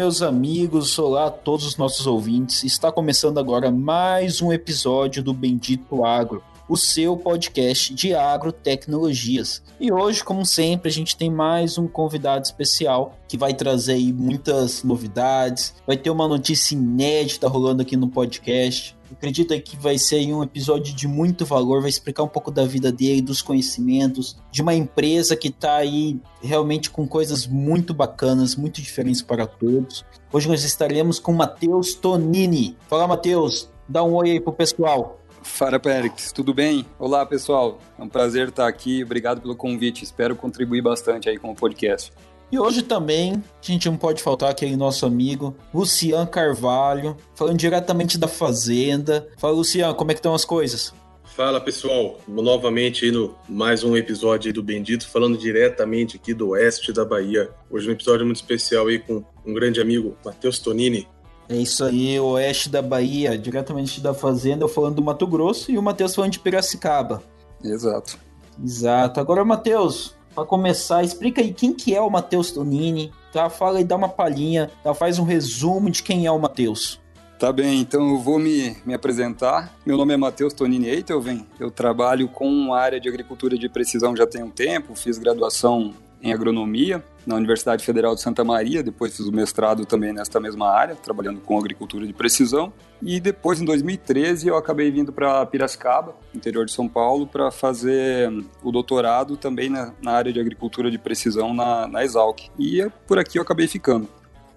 Meus amigos, olá a todos os nossos ouvintes. Está começando agora mais um episódio do Bendito Agro, o seu podcast de agrotecnologias. E hoje, como sempre, a gente tem mais um convidado especial que vai trazer aí muitas novidades, vai ter uma notícia inédita rolando aqui no podcast. Acredito que vai ser um episódio de muito valor, vai explicar um pouco da vida dele, dos conhecimentos, de uma empresa que está aí realmente com coisas muito bacanas, muito diferentes para todos. Hoje nós estaremos com Matheus Tonini. Fala, Matheus, dá um oi aí pro pessoal. Fala, Périx, tudo bem? Olá, pessoal. É um prazer estar aqui. Obrigado pelo convite. Espero contribuir bastante aí com o podcast. E hoje também, a gente não pode faltar aquele nosso amigo Lucian Carvalho, falando diretamente da Fazenda. Fala, Lucian, como é que estão as coisas? Fala pessoal, novamente aí no mais um episódio do Bendito, falando diretamente aqui do oeste da Bahia. Hoje um episódio muito especial aí com um grande amigo, Matheus Tonini. É isso aí, oeste da Bahia, diretamente da Fazenda, eu falando do Mato Grosso e o Matheus falando de Piracicaba. Exato. Exato. Agora, Matheus, para começar, explica aí quem que é o Matheus Tonini, tá? Fala aí, dá uma palhinha, tá? faz um resumo de quem é o Matheus. Tá bem, então eu vou me, me apresentar. Meu nome é Matheus Tonini Eitelven, eu trabalho com a área de agricultura de precisão já tem um tempo, fiz graduação em agronomia na Universidade Federal de Santa Maria, depois fiz o mestrado também nesta mesma área, trabalhando com agricultura de precisão. E depois, em 2013, eu acabei vindo para Piracicaba, interior de São Paulo, para fazer o doutorado também na, na, área de agricultura de precisão na, na Exalc. E por aqui eu acabei ficando.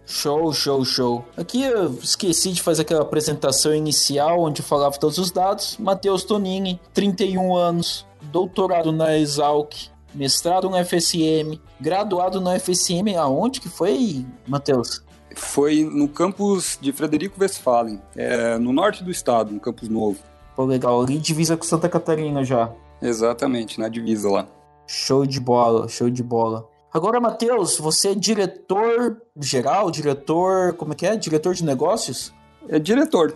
Show, show, show. Aqui eu esqueci de fazer aquela apresentação inicial onde eu falava todos os dados. Matheus Tonini, 31 anos, doutorado na Exalc, mestrado no FSM, graduado no FSM aonde que foi, Matheus? Foi no campus de Frederico Westphalen, é, no norte do estado, no campus novo. Pô, legal, ali divisa com Santa Catarina já. Exatamente, na divisa lá. Show de bola, show de bola. Agora, Matheus, você é diretor geral, diretor, como é que é? Diretor de negócios? É diretor.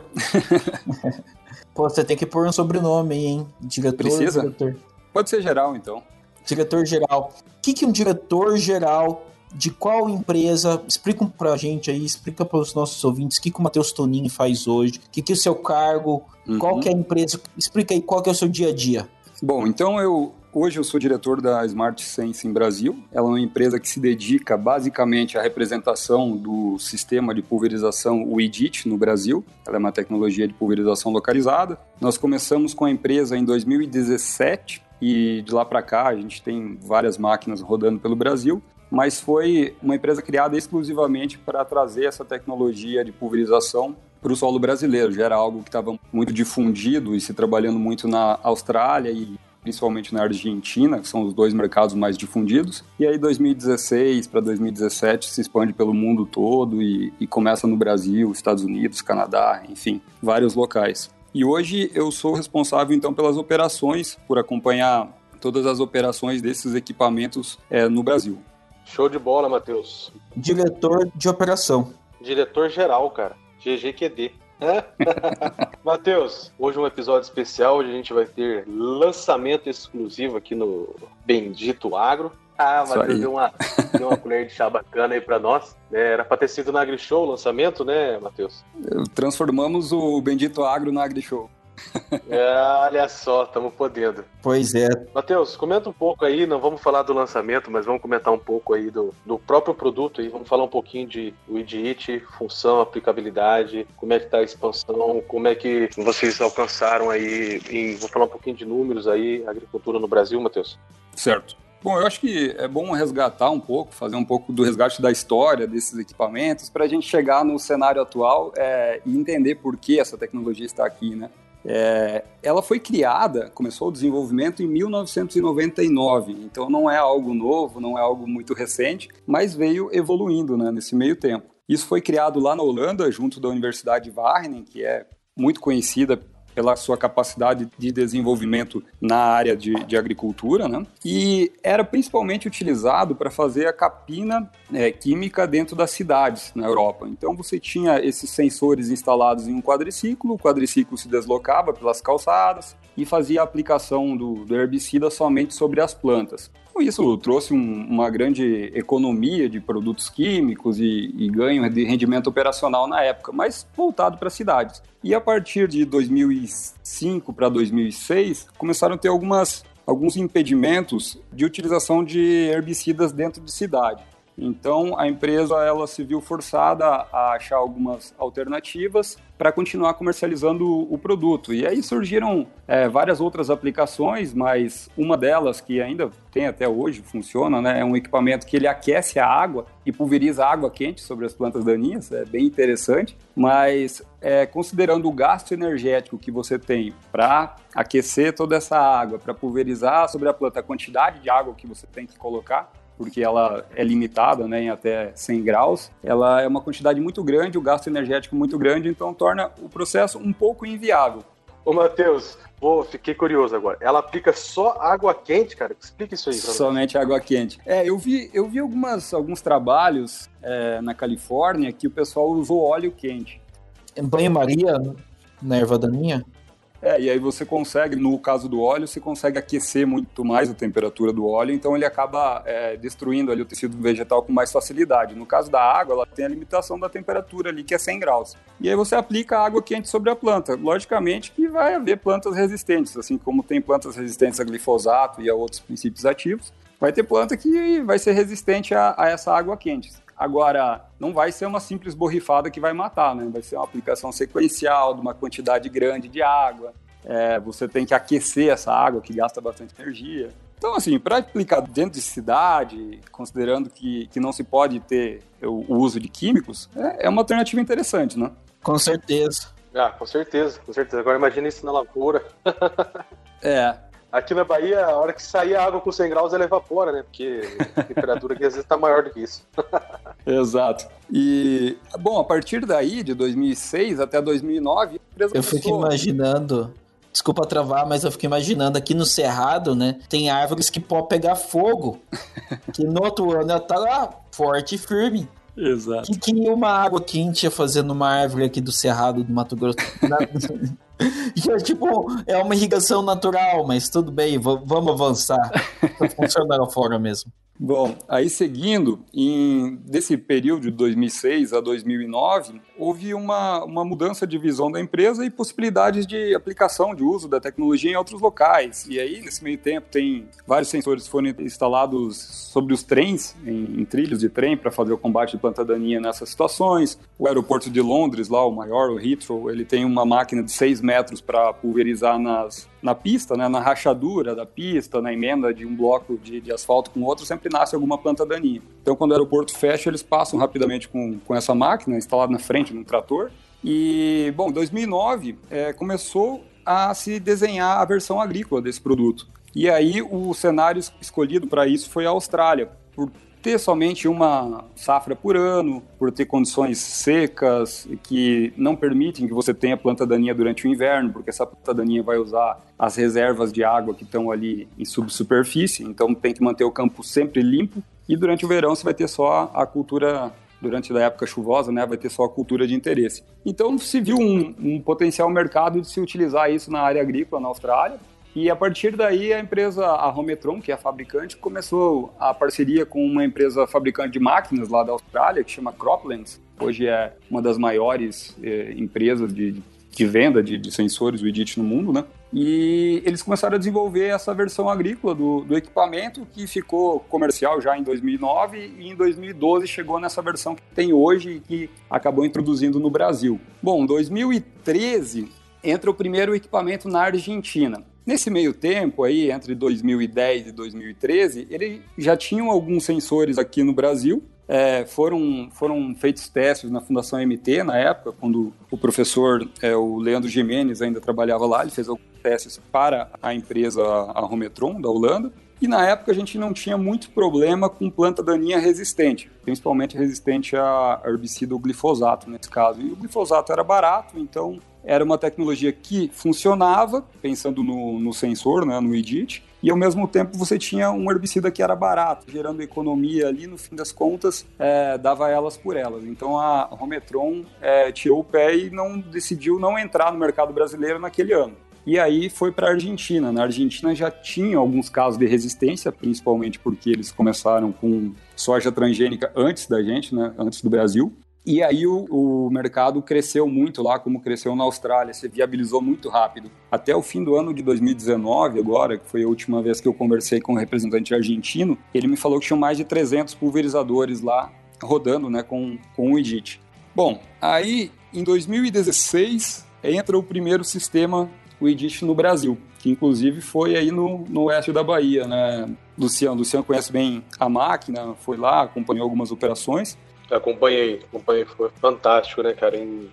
Pô, você tem que pôr um sobrenome aí, hein? Diretor, Precisa? diretor. Pode ser geral, então. Diretor-geral. O que, que um diretor-geral de qual empresa? Explica pra gente aí, explica para os nossos ouvintes o que, que o Matheus Tonini faz hoje, o que, que é o seu cargo, uhum. qual que é a empresa, explica aí qual que é o seu dia a dia. Bom, então eu hoje eu sou diretor da Smart Sense em Brasil. Ela é uma empresa que se dedica basicamente à representação do sistema de pulverização WIDIT no Brasil. Ela é uma tecnologia de pulverização localizada. Nós começamos com a empresa em 2017 e de lá para cá a gente tem várias máquinas rodando pelo Brasil, mas foi uma empresa criada exclusivamente para trazer essa tecnologia de pulverização para o solo brasileiro. Já era algo que estava muito difundido e se trabalhando muito na Austrália e principalmente na Argentina, que são os dois mercados mais difundidos. E aí 2016 para 2017 se expande pelo mundo todo e, e começa no Brasil, Estados Unidos, Canadá, enfim, vários locais. E hoje eu sou responsável então pelas operações, por acompanhar todas as operações desses equipamentos é, no Brasil. Show de bola, Matheus. Diretor de operação. Diretor geral, cara. GGQD. Matheus, hoje é um episódio especial onde a gente vai ter lançamento exclusivo aqui no Bendito Agro. Ah, Matheus deu uma, deu uma colher de chá bacana aí pra nós. É, era pra ter sido na AgriShow o lançamento, né, Matheus? Transformamos o Bendito Agro na AgriShow. É, olha só, estamos podendo. Pois é. Matheus, comenta um pouco aí, não vamos falar do lançamento, mas vamos comentar um pouco aí do, do próprio produto aí, vamos falar um pouquinho de o IDIT, função, aplicabilidade, como é que está a expansão, como é que vocês alcançaram aí, em, vou falar um pouquinho de números aí, agricultura no Brasil, Matheus. Certo. Bom, eu acho que é bom resgatar um pouco, fazer um pouco do resgate da história desses equipamentos para a gente chegar no cenário atual é, e entender por que essa tecnologia está aqui, né? É, ela foi criada, começou o desenvolvimento em 1999, então não é algo novo, não é algo muito recente, mas veio evoluindo né, nesse meio tempo. Isso foi criado lá na Holanda, junto da Universidade de Wageningen, que é muito conhecida pela sua capacidade de desenvolvimento na área de, de agricultura, né? E era principalmente utilizado para fazer a capina é, química dentro das cidades na Europa. Então você tinha esses sensores instalados em um quadriciclo, o quadriciclo se deslocava pelas calçadas e fazia a aplicação do, do herbicida somente sobre as plantas. Isso, trouxe um, uma grande economia de produtos químicos e, e, ganho de rendimento operacional na época, mas voltado para cidades. E a partir de 2005 para 2006, começaram a ter algumas, alguns impedimentos de utilização de herbicidas dentro de cidade. Então a empresa ela se viu forçada a achar algumas alternativas para continuar comercializando o produto. E aí surgiram é, várias outras aplicações, mas uma delas que ainda tem até hoje, funciona, né, é um equipamento que ele aquece a água e pulveriza água quente sobre as plantas daninhas, é bem interessante, mas é, considerando o gasto energético que você tem para aquecer toda essa água, para pulverizar sobre a planta, a quantidade de água que você tem que colocar, porque ela é limitada né, em até 100 graus, ela é uma quantidade muito grande, o gasto energético muito grande, então torna o processo um pouco inviável. Ô, Matheus, Pô, fiquei curioso agora. Ela aplica só água quente, cara? Explica isso aí. Somente água quente. É, eu vi, eu vi algumas, alguns trabalhos é, na Califórnia que o pessoal usou óleo quente. Banho-maria na erva daninha? É, e aí você consegue, no caso do óleo, você consegue aquecer muito mais a temperatura do óleo, então ele acaba é, destruindo ali o tecido vegetal com mais facilidade. No caso da água, ela tem a limitação da temperatura ali, que é 100 graus. E aí você aplica água quente sobre a planta. Logicamente que vai haver plantas resistentes, assim como tem plantas resistentes a glifosato e a outros princípios ativos. Vai ter planta que vai ser resistente a, a essa água quente. Agora, não vai ser uma simples borrifada que vai matar, né? Vai ser uma aplicação sequencial de uma quantidade grande de água. É, você tem que aquecer essa água que gasta bastante energia. Então, assim, para aplicar dentro de cidade, considerando que, que não se pode ter o, o uso de químicos, é, é, uma alternativa interessante, né? Com certeza. Ah, com certeza, com certeza. Agora imagine isso na lavoura. é, Aqui na Bahia, a hora que sair a água com 100 graus, ela evapora, né? Porque a temperatura aqui às vezes está maior do que isso. Exato. E, bom, a partir daí, de 2006 até 2009, a empresa Eu fico imaginando Desculpa travar, mas eu fiquei imaginando aqui no Cerrado, né? Tem árvores que podem pegar fogo. que no outro ano ela tá lá, forte e firme. Exato. Que, que uma água quente ia fazer numa árvore aqui do Cerrado do Mato Grosso? E é tipo, é uma irrigação natural, mas tudo bem, vamos avançar. Funciona lá fora mesmo. Bom, aí seguindo, em, desse período de 2006 a 2009, houve uma, uma mudança de visão da empresa e possibilidades de aplicação, de uso da tecnologia em outros locais. E aí, nesse meio tempo, tem vários sensores foram instalados sobre os trens, em, em trilhos de trem, para fazer o combate de planta daninha nessas situações. O aeroporto de Londres, lá, o maior, o Heathrow, ele tem uma máquina de 6 metros para pulverizar nas, na pista, né, na rachadura da pista, na emenda de um bloco de, de, asfalto com outro, sempre nasce alguma planta daninha. Então, quando o aeroporto fecha, eles passam rapidamente com, com essa máquina instalada na frente de um trator. E, bom, em 2009 é, começou a se desenhar a versão agrícola desse produto. E aí o cenário escolhido para isso foi a Austrália, por ter somente uma safra por ano, por ter condições secas que não permitem que você tenha planta daninha durante o inverno, porque essa planta daninha vai usar as reservas de água que estão ali em subsuperfície, então tem que manter o campo sempre limpo. E durante o verão você vai ter só a cultura durante a época chuvosa, né, vai ter só a cultura de interesse. Então se viu um, um potencial mercado de se utilizar isso na área agrícola na Austrália, e a partir daí a empresa, a que é a fabricante, começou a parceria com uma empresa fabricante de máquinas lá da Austrália, que chama Croplands. Hoje é uma das maiores eh, empresas de, de venda de, de sensores WIDIT no mundo, né? E eles começaram a desenvolver essa versão agrícola do, do, equipamento que ficou comercial já em 2009 e em 2012 chegou nessa versão que tem hoje e que acabou introduzindo no Brasil. Bom, 2013 entra o primeiro equipamento na Argentina. Nesse meio tempo aí, entre 2010 e 2013, ele já tinham alguns sensores aqui no Brasil. É, foram, foram feitos testes na Fundação MT na época, quando o professor, é, o Leandro Jimenez, ainda trabalhava lá. Ele fez alguns testes para a empresa, a Rometron, da Holanda. E na época a gente não tinha muito problema com planta daninha resistente, principalmente resistente a herbicida glifosato nesse caso. E o glifosato era barato, então era uma tecnologia que funcionava, pensando no, no sensor, né, no EDIT, e ao mesmo tempo você tinha um herbicida que era barato, gerando economia ali, no fim das contas, é, dava elas por elas. Então a Rometron é, tirou o pé e não decidiu não entrar no mercado brasileiro naquele ano. E aí foi para a Argentina. Na Argentina já tinha alguns casos de resistência, principalmente porque eles começaram com soja transgênica antes da gente, né, antes do Brasil. E aí o, o, mercado cresceu muito lá, como cresceu na Austrália, se viabilizou muito rápido. Até o fim do ano de 2019, agora, que foi a última vez que eu conversei com um representante argentino, ele me falou que tinha mais de 300 pulverizadores lá rodando né, com, com o IDIT. Bom, aí em 2016 entra o primeiro sistema, o IDIT no Brasil, que inclusive foi aí no, no oeste da Bahia, né? Luciano, Luciano conhece bem a máquina, foi lá, acompanhou algumas operações. Acompanhei, acompanhei, foi fantástico, né, cara? Em,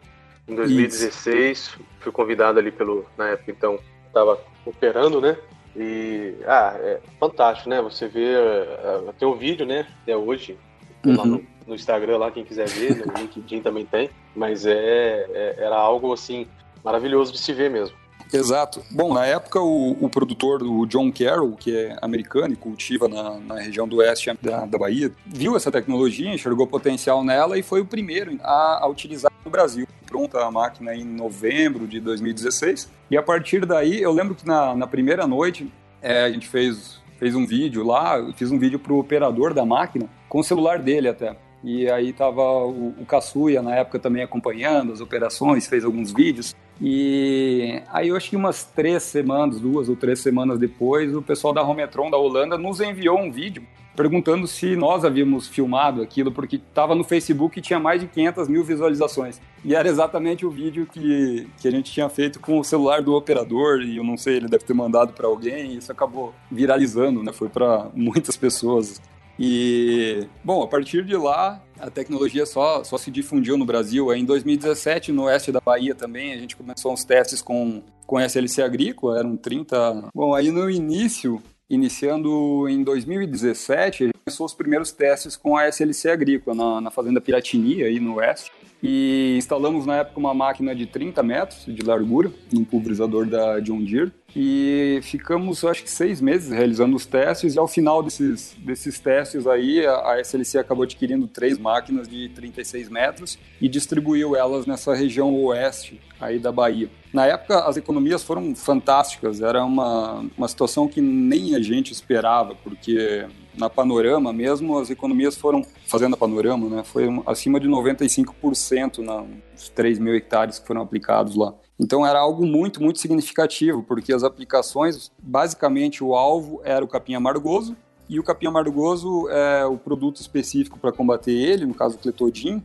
em 2016, Isso. fui convidado ali pelo, na época então, estava operando, né? E, ah, é fantástico, né? Você vê, uh, tem um vídeo, né, até hoje, uhum. lá no, no, Instagram, lá, quem quiser ver, no LinkedIn também tem, mas é, é, era algo, assim, maravilhoso de se ver mesmo. Exato. Bom, na época o, o produtor, o John Carroll, que é americano e cultiva na, na região do oeste da, da Bahia, viu essa tecnologia, enxergou potencial nela e foi o primeiro a, a utilizar no Brasil. Pronta a máquina em novembro de 2016. E a partir daí, eu lembro que na, na primeira noite é, a gente fez, fez um vídeo lá, fiz um vídeo para o operador da máquina, com o celular dele até. E aí tava o, o na época também acompanhando as operações, fez alguns vídeos. E aí eu acho que umas três semanas, duas ou três semanas depois, o pessoal da Rometron da Holanda nos enviou um vídeo perguntando se nós havíamos filmado aquilo, porque estava no Facebook e tinha mais de 500 mil visualizações. E era exatamente o vídeo que, que a gente tinha feito com o celular do operador, e eu não sei, ele deve ter mandado para alguém, e isso acabou viralizando, né? Foi para muitas pessoas. E, bom, a partir de lá, a tecnologia só, só se difundiu no Brasil. Em 2017, no oeste da Bahia também, a gente começou uns testes com, com SLC agrícola, eram 30. Bom, aí no início, iniciando em 2017, a gente começou os primeiros testes com a SLC agrícola na, na fazenda Piratini, aí no oeste. E instalamos na época uma máquina de 30 metros de largura, num pulverizador da John Deere. E ficamos, acho que, seis meses realizando os testes. E ao final desses, desses testes aí, a SLC acabou adquirindo três máquinas de 36 metros e distribuiu elas nessa região oeste aí da Bahia. Na época, as economias foram fantásticas. Era uma, uma situação que nem a gente esperava, porque na Panorama mesmo, as economias foram, fazendo a Panorama, né, foi acima de 95% nos 3 mil hectares que foram aplicados lá. Então era algo muito, muito significativo, porque as aplicações, basicamente o alvo era o capim amargoso, e o capim amargoso é o produto específico para combater ele, no caso o cletodin,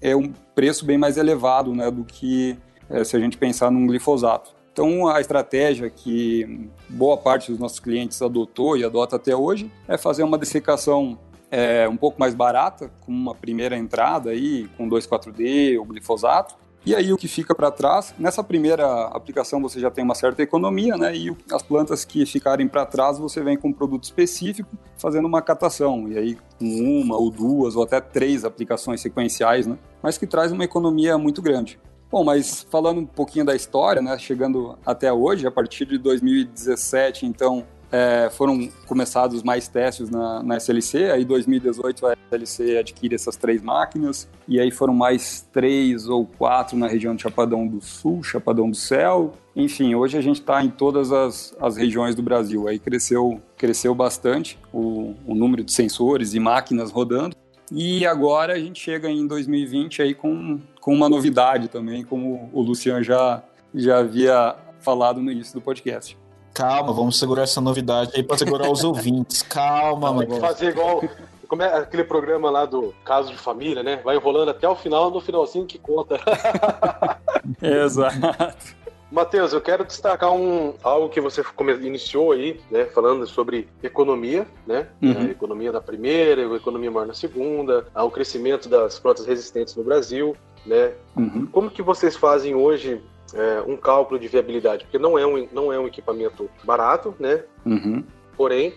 é um preço bem mais elevado né, do que é, se a gente pensar num glifosato. Então, a estratégia que boa parte dos nossos clientes adotou e adota até hoje é fazer uma dessecação é, um pouco mais barata, com uma primeira entrada aí, com 2,4-D ou glifosato. E aí o que fica para trás, nessa primeira aplicação você já tem uma certa economia, né? E as plantas que ficarem para trás você vem com um produto específico, fazendo uma catação. E aí com uma ou duas ou até três aplicações sequenciais, né? Mas que traz uma economia muito grande. Bom, mas falando um pouquinho da história, né, chegando até hoje, a partir de 2017, então, é, foram começados mais testes na, na SLC, aí 2018 a SLC adquire essas três máquinas, e aí foram mais três ou quatro na região de Chapadão do Sul, Chapadão do Céu, enfim, hoje a gente está em todas as, as regiões do Brasil, aí cresceu, cresceu bastante o, o número de sensores e máquinas rodando, e agora a gente chega em 2020 aí com, com uma novidade também, como o Luciano já, já havia falado no início do podcast. Calma, vamos segurar essa novidade aí para segurar os ouvintes. Calma, mano. Fazer igual como é aquele programa lá do caso de família, né? Vai enrolando até o final, no finalzinho que conta. Exato. Matheus, eu quero destacar um, algo que você iniciou aí, né, falando sobre economia, né, uhum. economia na primeira, economia maior na segunda, o crescimento das plantas resistentes no Brasil, né. Uhum. Como que vocês fazem hoje é, um cálculo de viabilidade? Porque não é um, não é um equipamento barato, né, uhum. porém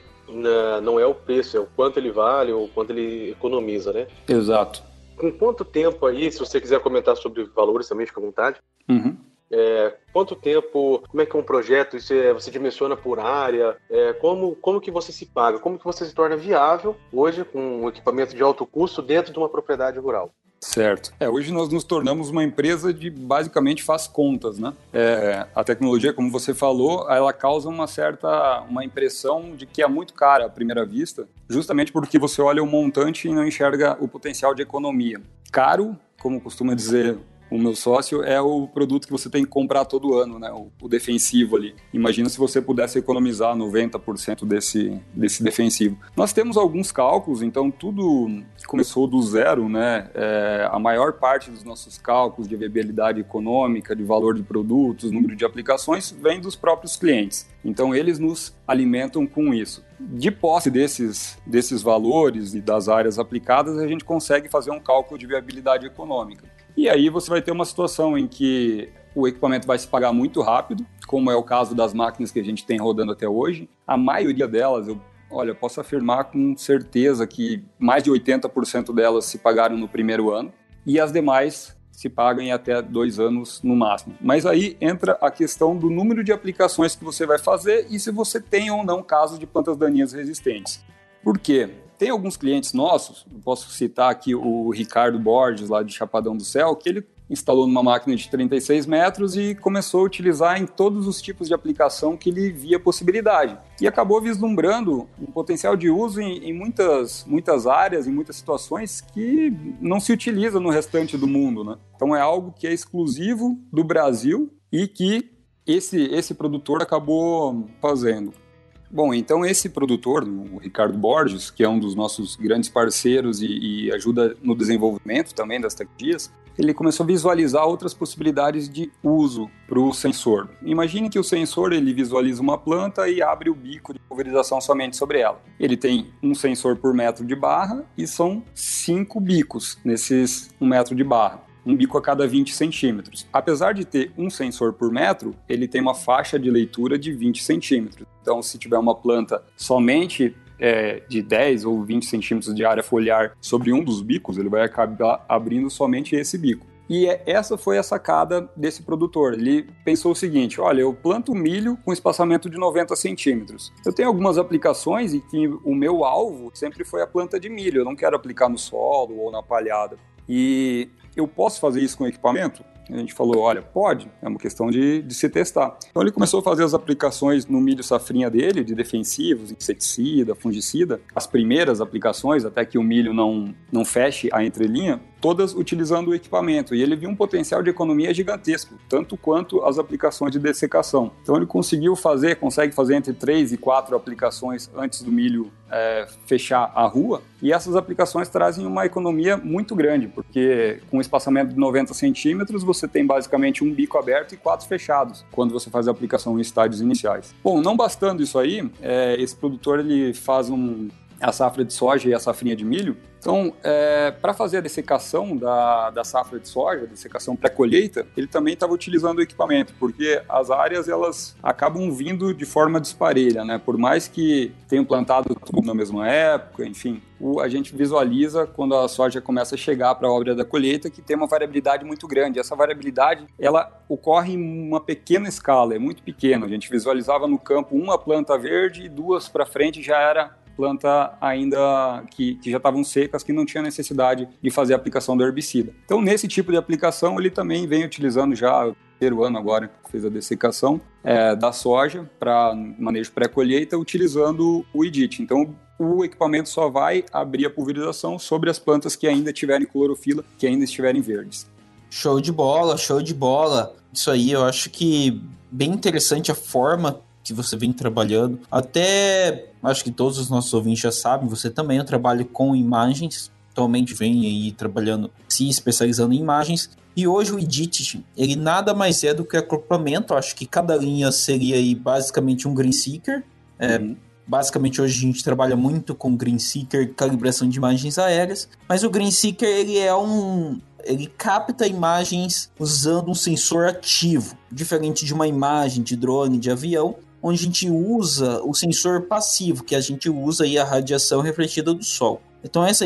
não é o preço, é o quanto ele vale ou quanto ele economiza, né? Exato. Com quanto tempo aí, se você quiser comentar sobre valores também, fica à vontade. Uhum. É, quanto tempo, como é que é um projeto, isso é, você dimensiona por área, é, como, como que você se paga, como que você se torna viável hoje com um equipamento de alto custo dentro de uma propriedade rural? Certo. É, hoje nós nos tornamos uma empresa de basicamente faz contas, né? É, a tecnologia, como você falou, ela causa uma certa uma impressão de que é muito cara à primeira vista, justamente porque você olha o montante e não enxerga o potencial de economia. Caro, como costuma dizer o meu sócio, é o produto que você tem que comprar todo ano, né? O, o defensivo ali. Imagina se você pudesse economizar 90% desse, desse defensivo. Nós temos alguns cálculos, então tudo começou do zero, né? É, a maior parte dos nossos cálculos de viabilidade econômica, de valor de produtos, número de aplicações, vem dos próprios clientes. Então eles nos alimentam com isso. De posse desses, desses valores e das áreas aplicadas, a gente consegue fazer um cálculo de viabilidade econômica. E aí você vai ter uma situação em que o equipamento vai se pagar muito rápido, como é o caso das máquinas que a gente tem rodando até hoje. A maioria delas, eu olha, posso afirmar com certeza que mais de 80% delas se pagaram no primeiro ano e as demais se pagam em até dois anos no máximo. Mas aí entra a questão do número de aplicações que você vai fazer e se você tem ou não casos de plantas daninhas resistentes. Por quê? Tem alguns clientes nossos, posso citar aqui o Ricardo Borges, lá de Chapadão do Céu, que ele instalou numa máquina de 36 metros e começou a utilizar em todos os tipos de aplicação que ele via possibilidade. E acabou vislumbrando um potencial de uso em, em, muitas, muitas áreas, em muitas situações que não se utiliza no restante do mundo. Né? Então é algo que é exclusivo do Brasil e que esse, esse produtor acabou fazendo. Bom, então esse produtor, o Ricardo Borges, que é um dos nossos grandes parceiros e, e ajuda no desenvolvimento também das tecnologias, ele começou a visualizar outras possibilidades de uso para o sensor. Imagine que o sensor ele visualiza uma planta e abre o bico de pulverização somente sobre ela. Ele tem um sensor por metro de barra e são cinco bicos nesses um metro de barra um bico a cada 20 centímetros. Apesar de ter um sensor por metro, ele tem uma faixa de leitura de 20 centímetros. Então, se tiver uma planta somente é, de 10 ou 20 centímetros de área foliar sobre um dos bicos, ele vai acabar abrindo somente esse bico. E é, essa foi a sacada desse produtor. Ele pensou o seguinte: olha, eu planto milho com espaçamento de 90 centímetros. Eu tenho algumas aplicações e que o meu alvo sempre foi a planta de milho. Eu não quero aplicar no solo ou na palhada. E eu posso fazer isso com equipamento? A gente falou, olha, pode, é uma questão de, de se testar. Então ele começou a fazer as aplicações no milho safrinha dele, de defensivos, inseticida, fungicida, as primeiras aplicações, até que o milho não, não feche a entrelinha, todas utilizando o equipamento. E ele viu um potencial de economia gigantesco, tanto quanto as aplicações de dessecação. Então ele conseguiu fazer, consegue fazer entre três e quatro aplicações antes do milho é, fechar a rua. E essas aplicações trazem uma economia muito grande, porque com um espaçamento de 90 centímetros você tem basicamente um bico aberto e quatro fechados quando você faz a aplicação em estádios iniciais. Bom, não bastando isso aí, é, esse produtor ele faz um, a safra de soja e a safrinha de milho, então, é, para fazer a dessecação da, da safra de soja, dessecação pré-colheita, ele também estava utilizando o equipamento, porque as áreas elas acabam vindo de forma disparelha, né? Por mais que tenham plantado tudo na mesma época, enfim, o, a gente visualiza quando a soja começa a chegar para a obra da colheita que tem uma variabilidade muito grande. Essa variabilidade ela ocorre em uma pequena escala, é muito pequena. A gente visualizava no campo uma planta verde e duas para frente já era planta ainda que, que já estavam secas, que não tinha necessidade de fazer a aplicação do herbicida. Então, nesse tipo de aplicação, ele também vem utilizando já o terceiro ano agora que fez a dessecação é, da soja para manejo pré-colheita, utilizando o IDIT. Então, o equipamento só vai abrir a pulverização sobre as plantas que ainda tiverem clorofila, que ainda estiverem verdes. Show de bola, show de bola. Isso aí eu acho que bem interessante a forma que você vem trabalhando. Até acho que todos os nossos ouvintes já sabem, você também eu trabalho com imagens. Atualmente vem aí trabalhando, se especializando em imagens. E hoje o Edit, ele nada mais é do que acoplamento. Acho que cada linha seria aí basicamente um Green Seeker. É, uhum. Basicamente hoje a gente trabalha muito com Green Seeker, calibração de imagens aéreas. Mas o Green Seeker ele é um, ele capta imagens usando um sensor ativo, diferente de uma imagem de drone, de avião, onde a gente usa o sensor passivo, que a gente usa aí a radiação refletida do Sol. Então essa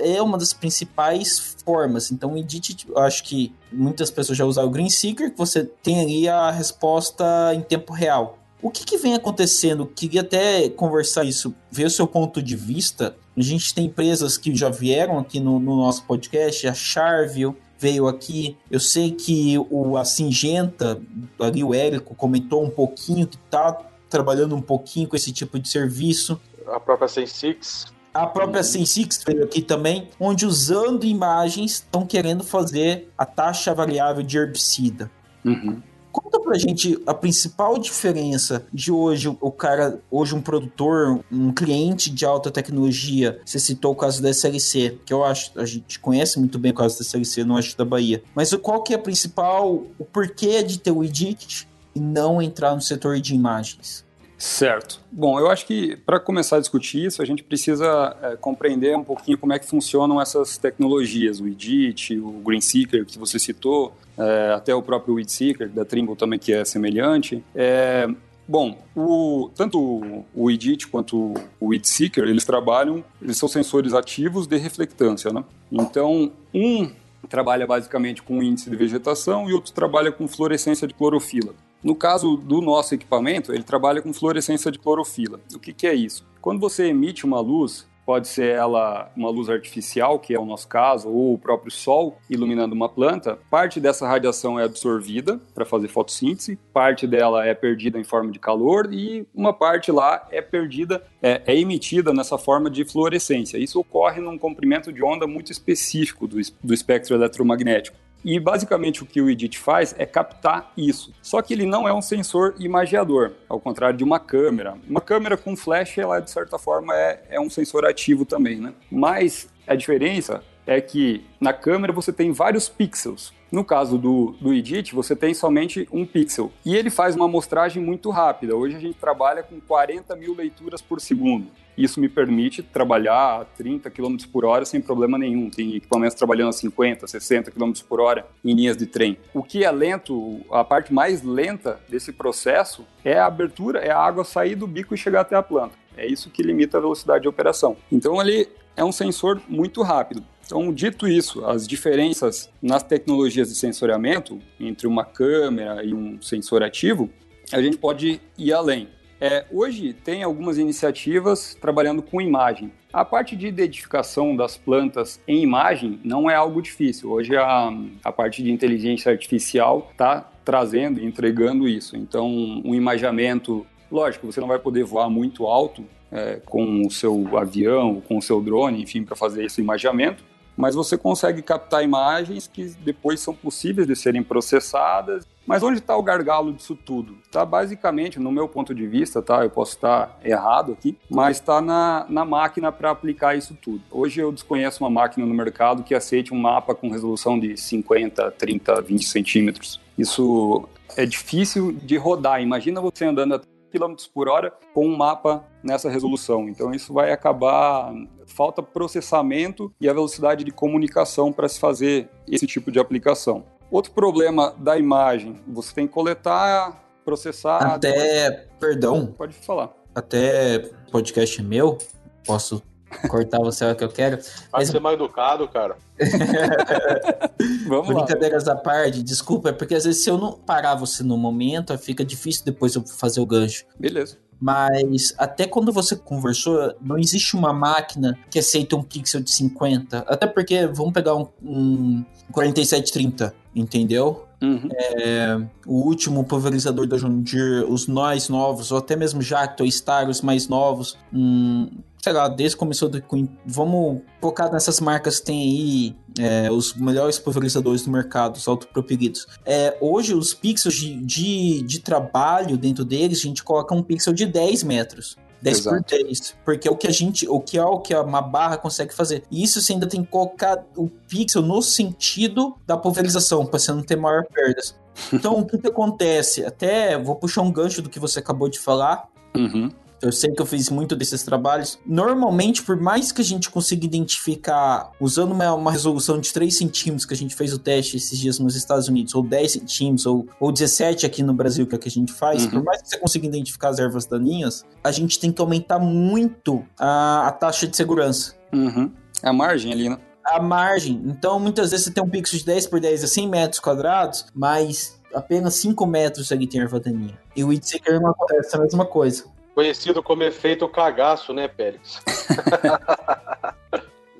é uma das principais formas. Então o Edit, eu acho que muitas pessoas já usaram o Green Seeker, que você tem ali a resposta em tempo real. O que, que vem acontecendo? Queria até conversar isso, ver o seu ponto de vista. A gente tem empresas que já vieram aqui no, no nosso podcast, a Charville veio aqui. Eu sei que o, a Singenta, ali o Érico comentou um pouquinho que está trabalhando um pouquinho com esse tipo de serviço. A própria Sensix a própria Sensix veio aqui também, onde usando imagens estão querendo fazer a taxa variável de herbicida. Uhum. Conta pra gente a principal diferença de hoje, o cara, hoje um produtor, um cliente de alta tecnologia, você citou o caso da SLC, que eu acho, a gente conhece muito bem o caso da SLC no oeste da Bahia, mas qual que é a principal, o porquê de ter o Edit e não entrar no setor de imagens? Certo. Bom, eu acho que para começar a discutir isso, a gente precisa é, compreender um pouquinho como é que funcionam essas tecnologias, o Edit, o Green Seeker que você citou, é, até o próprio Weed Seeker da Trimble também que é semelhante. É, bom, o, tanto o Edit quanto o Weed Seeker, eles trabalham, eles são sensores ativos de reflectância, né? Então, um trabalha basicamente com índice de vegetação e outro trabalha com fluorescência de clorofila. No caso do nosso equipamento, ele trabalha com fluorescência de clorofila. O que, que é isso? Quando você emite uma luz, pode ser ela uma luz artificial, que é o nosso caso, ou o próprio sol iluminando uma planta, parte dessa radiação é absorvida para fazer fotossíntese, parte dela é perdida em forma de calor e uma parte lá é perdida, é, é emitida nessa forma de fluorescência. Isso ocorre num comprimento de onda muito específico do, do espectro eletromagnético. E basicamente o que o Edit faz é captar isso. Só que ele não é um sensor imagiador, ao contrário de uma câmera. Uma câmera com flash, ela de certa forma é, é um sensor ativo também, né? Mas a diferença é que na câmera você tem vários pixels. No caso do, do Edit, você tem somente um pixel. E ele faz uma amostragem muito rápida. Hoje a gente trabalha com 40 mil leituras por segundo. Isso me permite trabalhar a 30 km por hora sem problema nenhum. Tem equipamentos trabalhando a 50, 60 km por hora em linhas de trem. O que é lento, a parte mais lenta desse processo é a abertura, é a água sair do bico e chegar até a planta. É isso que limita a velocidade de operação. Então ele é um sensor muito rápido. Então, dito isso, as diferenças nas tecnologias de sensoriamento entre uma câmera e um sensor ativo, a gente pode ir além. É, hoje tem algumas iniciativas trabalhando com imagem. A parte de identificação das plantas em imagem não é algo difícil. Hoje a, a parte de inteligência artificial está trazendo entregando isso. Então, um imaginamento, lógico, você não vai poder voar muito alto é, com o seu avião, com o seu drone, enfim, para fazer esse imaginamento, mas você consegue captar imagens que depois são possíveis de serem processadas mas onde está o gargalo disso tudo? Está basicamente, no meu ponto de vista, tá? Eu posso estar errado aqui, mas está na, na máquina para aplicar isso tudo. Hoje eu desconheço uma máquina no mercado que aceite um mapa com resolução de 50, 30, 20 centímetros. Isso é difícil de rodar. Imagina você andando a km por hora com um mapa nessa resolução. Então isso vai acabar falta processamento e a velocidade de comunicação para se fazer esse tipo de aplicação. Outro problema da imagem, você tem que coletar, processar. Até, depois... perdão. Pode falar. Até podcast meu, posso cortar você a que eu quero. Vai ser mais educado, cara. Vamos Brincadeiras lá. à parte, desculpa, é porque às vezes se eu não parar você no momento, fica difícil depois eu fazer o gancho. Beleza. Mas até quando você conversou, não existe uma máquina que aceita um pixel de 50. Até porque, vamos pegar um, um 4730, entendeu? Uhum. É, o último pulverizador da Deere, os nós novos, ou até mesmo Jacto, Star, os mais novos, hum, sei lá, desde que começou, de, vamos focar nessas marcas que tem aí é, os melhores pulverizadores do mercado, os autopropelidos. É, hoje, os pixels de, de, de, trabalho dentro deles, a gente coloca um pixel de 10 metros. 10 Exato. por 10. Porque é o que a gente, o que é o que uma barra consegue fazer. E isso você ainda tem que colocar o pixel no sentido da pulverização, para você não ter maior perdas. Então, o que, que acontece? Até vou puxar um gancho do que você acabou de falar. Uhum Eu sei que eu fiz muito desses trabalhos. Normalmente, por mais que a gente consiga identificar, usando uma, uma resolução de 3 centímetros que a gente fez o teste esses dias nos Estados Unidos, ou 10 centímetros, ou, ou 17 aqui no Brasil, que é o que a gente faz, uhum. por mais que você consiga identificar as ervas daninhas, a gente tem que aumentar muito a, a taxa de segurança. Uhum. A margem ali, né? A margem. Então, muitas vezes você tem um pixel de 10 por 10 a 100 metros quadrados, mas apenas 5 metros ali tem erva daninha. E o Weed Seeker não acontece a mesma coisa. Conhecido como efeito cagaço, né, Pérez?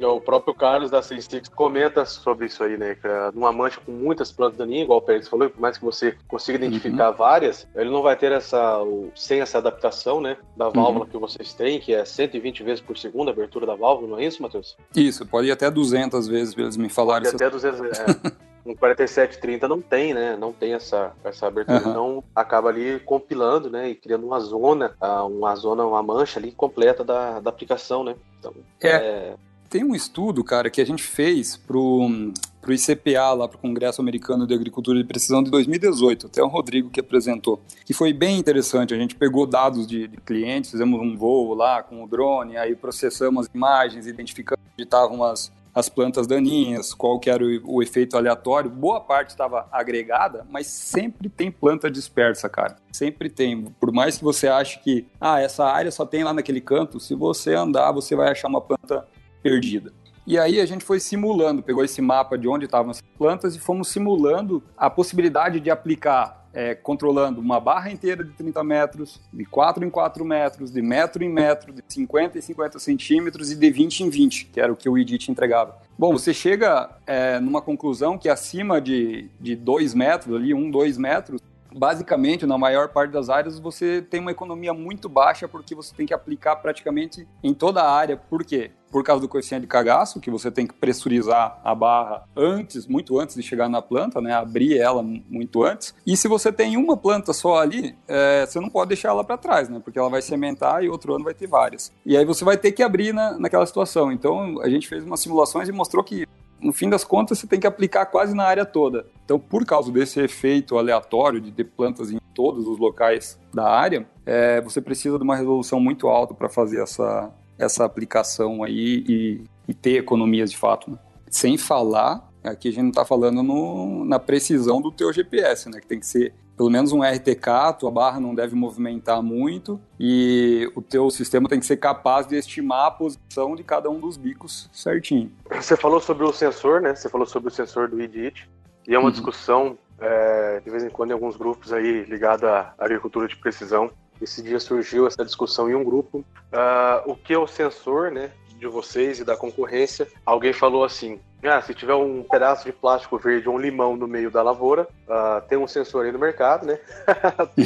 o próprio Carlos da Sensix comenta sobre isso aí, né? Que numa mancha com muitas plantas daninhas, igual o Pérez falou, por mais que você consiga identificar uhum. várias, ele não vai ter essa, sem essa adaptação, né? Da uhum. válvula uhum. que vocês têm, que é 120 vezes por segundo a abertura da válvula, não é isso, Matheus? Isso, pode ir até 200 vezes, eles me falaram. Pode ir até 200 vezes, é. um 4730 não tem, né? Não tem essa, essa abertura. Uhum. Então acaba ali compilando, né? E criando uma zona, ah, uma zona, uma mancha ali completa da, da aplicação, né? Então, é. é... Tem um estudo, cara, que a gente fez pro, pro ICPA, lá pro Congresso Americano de Agricultura de Precisão de 2018, até o Rodrigo que apresentou, que foi bem interessante. A gente pegou dados de, de clientes, fizemos um voo lá com o drone, aí processamos as imagens, identificamos onde estavam as, as plantas daninhas, qual que era o, o efeito aleatório. Boa parte estava agregada, mas sempre tem planta dispersa, cara. Sempre tem. Por mais que você ache que, ah, essa área só tem lá naquele canto, se você andar, você vai achar uma planta perdida. E aí a gente foi simulando, pegou esse mapa de onde estavam as plantas e fomos simulando a possibilidade de aplicar é, controlando uma barra inteira de 30 metros, de 4 em 4 metros, de metro em metro, de 50 em 50 centímetros e de 20 em 20, que era o que o Edit entregava. Bom, você chega é, numa conclusão que acima de, de 2 metros, ali, 1, 2 metros, basicamente, na maior parte das áreas, você tem uma economia muito baixa porque você tem que aplicar praticamente em toda a área. Por quê? Por causa do coeficiente de cagaço, que você tem que pressurizar a barra antes, muito antes de chegar na planta, né? Abrir ela muito antes. E se você tem uma planta só ali, é, você não pode deixar ela para trás, né? Porque ela vai sementar e outro ano vai ter várias. E aí você vai ter que abrir na, naquela situação. Então, a gente fez umas simulações e mostrou que no fim das contas, você tem que aplicar quase na área toda. Então, por causa desse efeito aleatório de ter plantas em todos os locais da área, é, você precisa de uma resolução muito alta para fazer essa, essa aplicação aí e, e ter economias de fato. Né? Sem falar, aqui a gente não está falando no, na precisão do teu GPS, né? que tem que ser pelo menos um RTK, a tua barra não deve movimentar muito e o teu sistema tem que ser capaz de estimar a posição de cada um dos bicos certinho. Você falou sobre o sensor, né? Você falou sobre o sensor do IDIT e é uma uhum. discussão é, de vez em quando em alguns grupos aí ligado à agricultura de precisão. Esse dia surgiu essa discussão em um grupo. Uh, o que é o sensor, né? De vocês e da concorrência, alguém falou assim: ah, se tiver um pedaço de plástico verde ou um limão no meio da lavoura, uh, tem um sensor aí no mercado, né?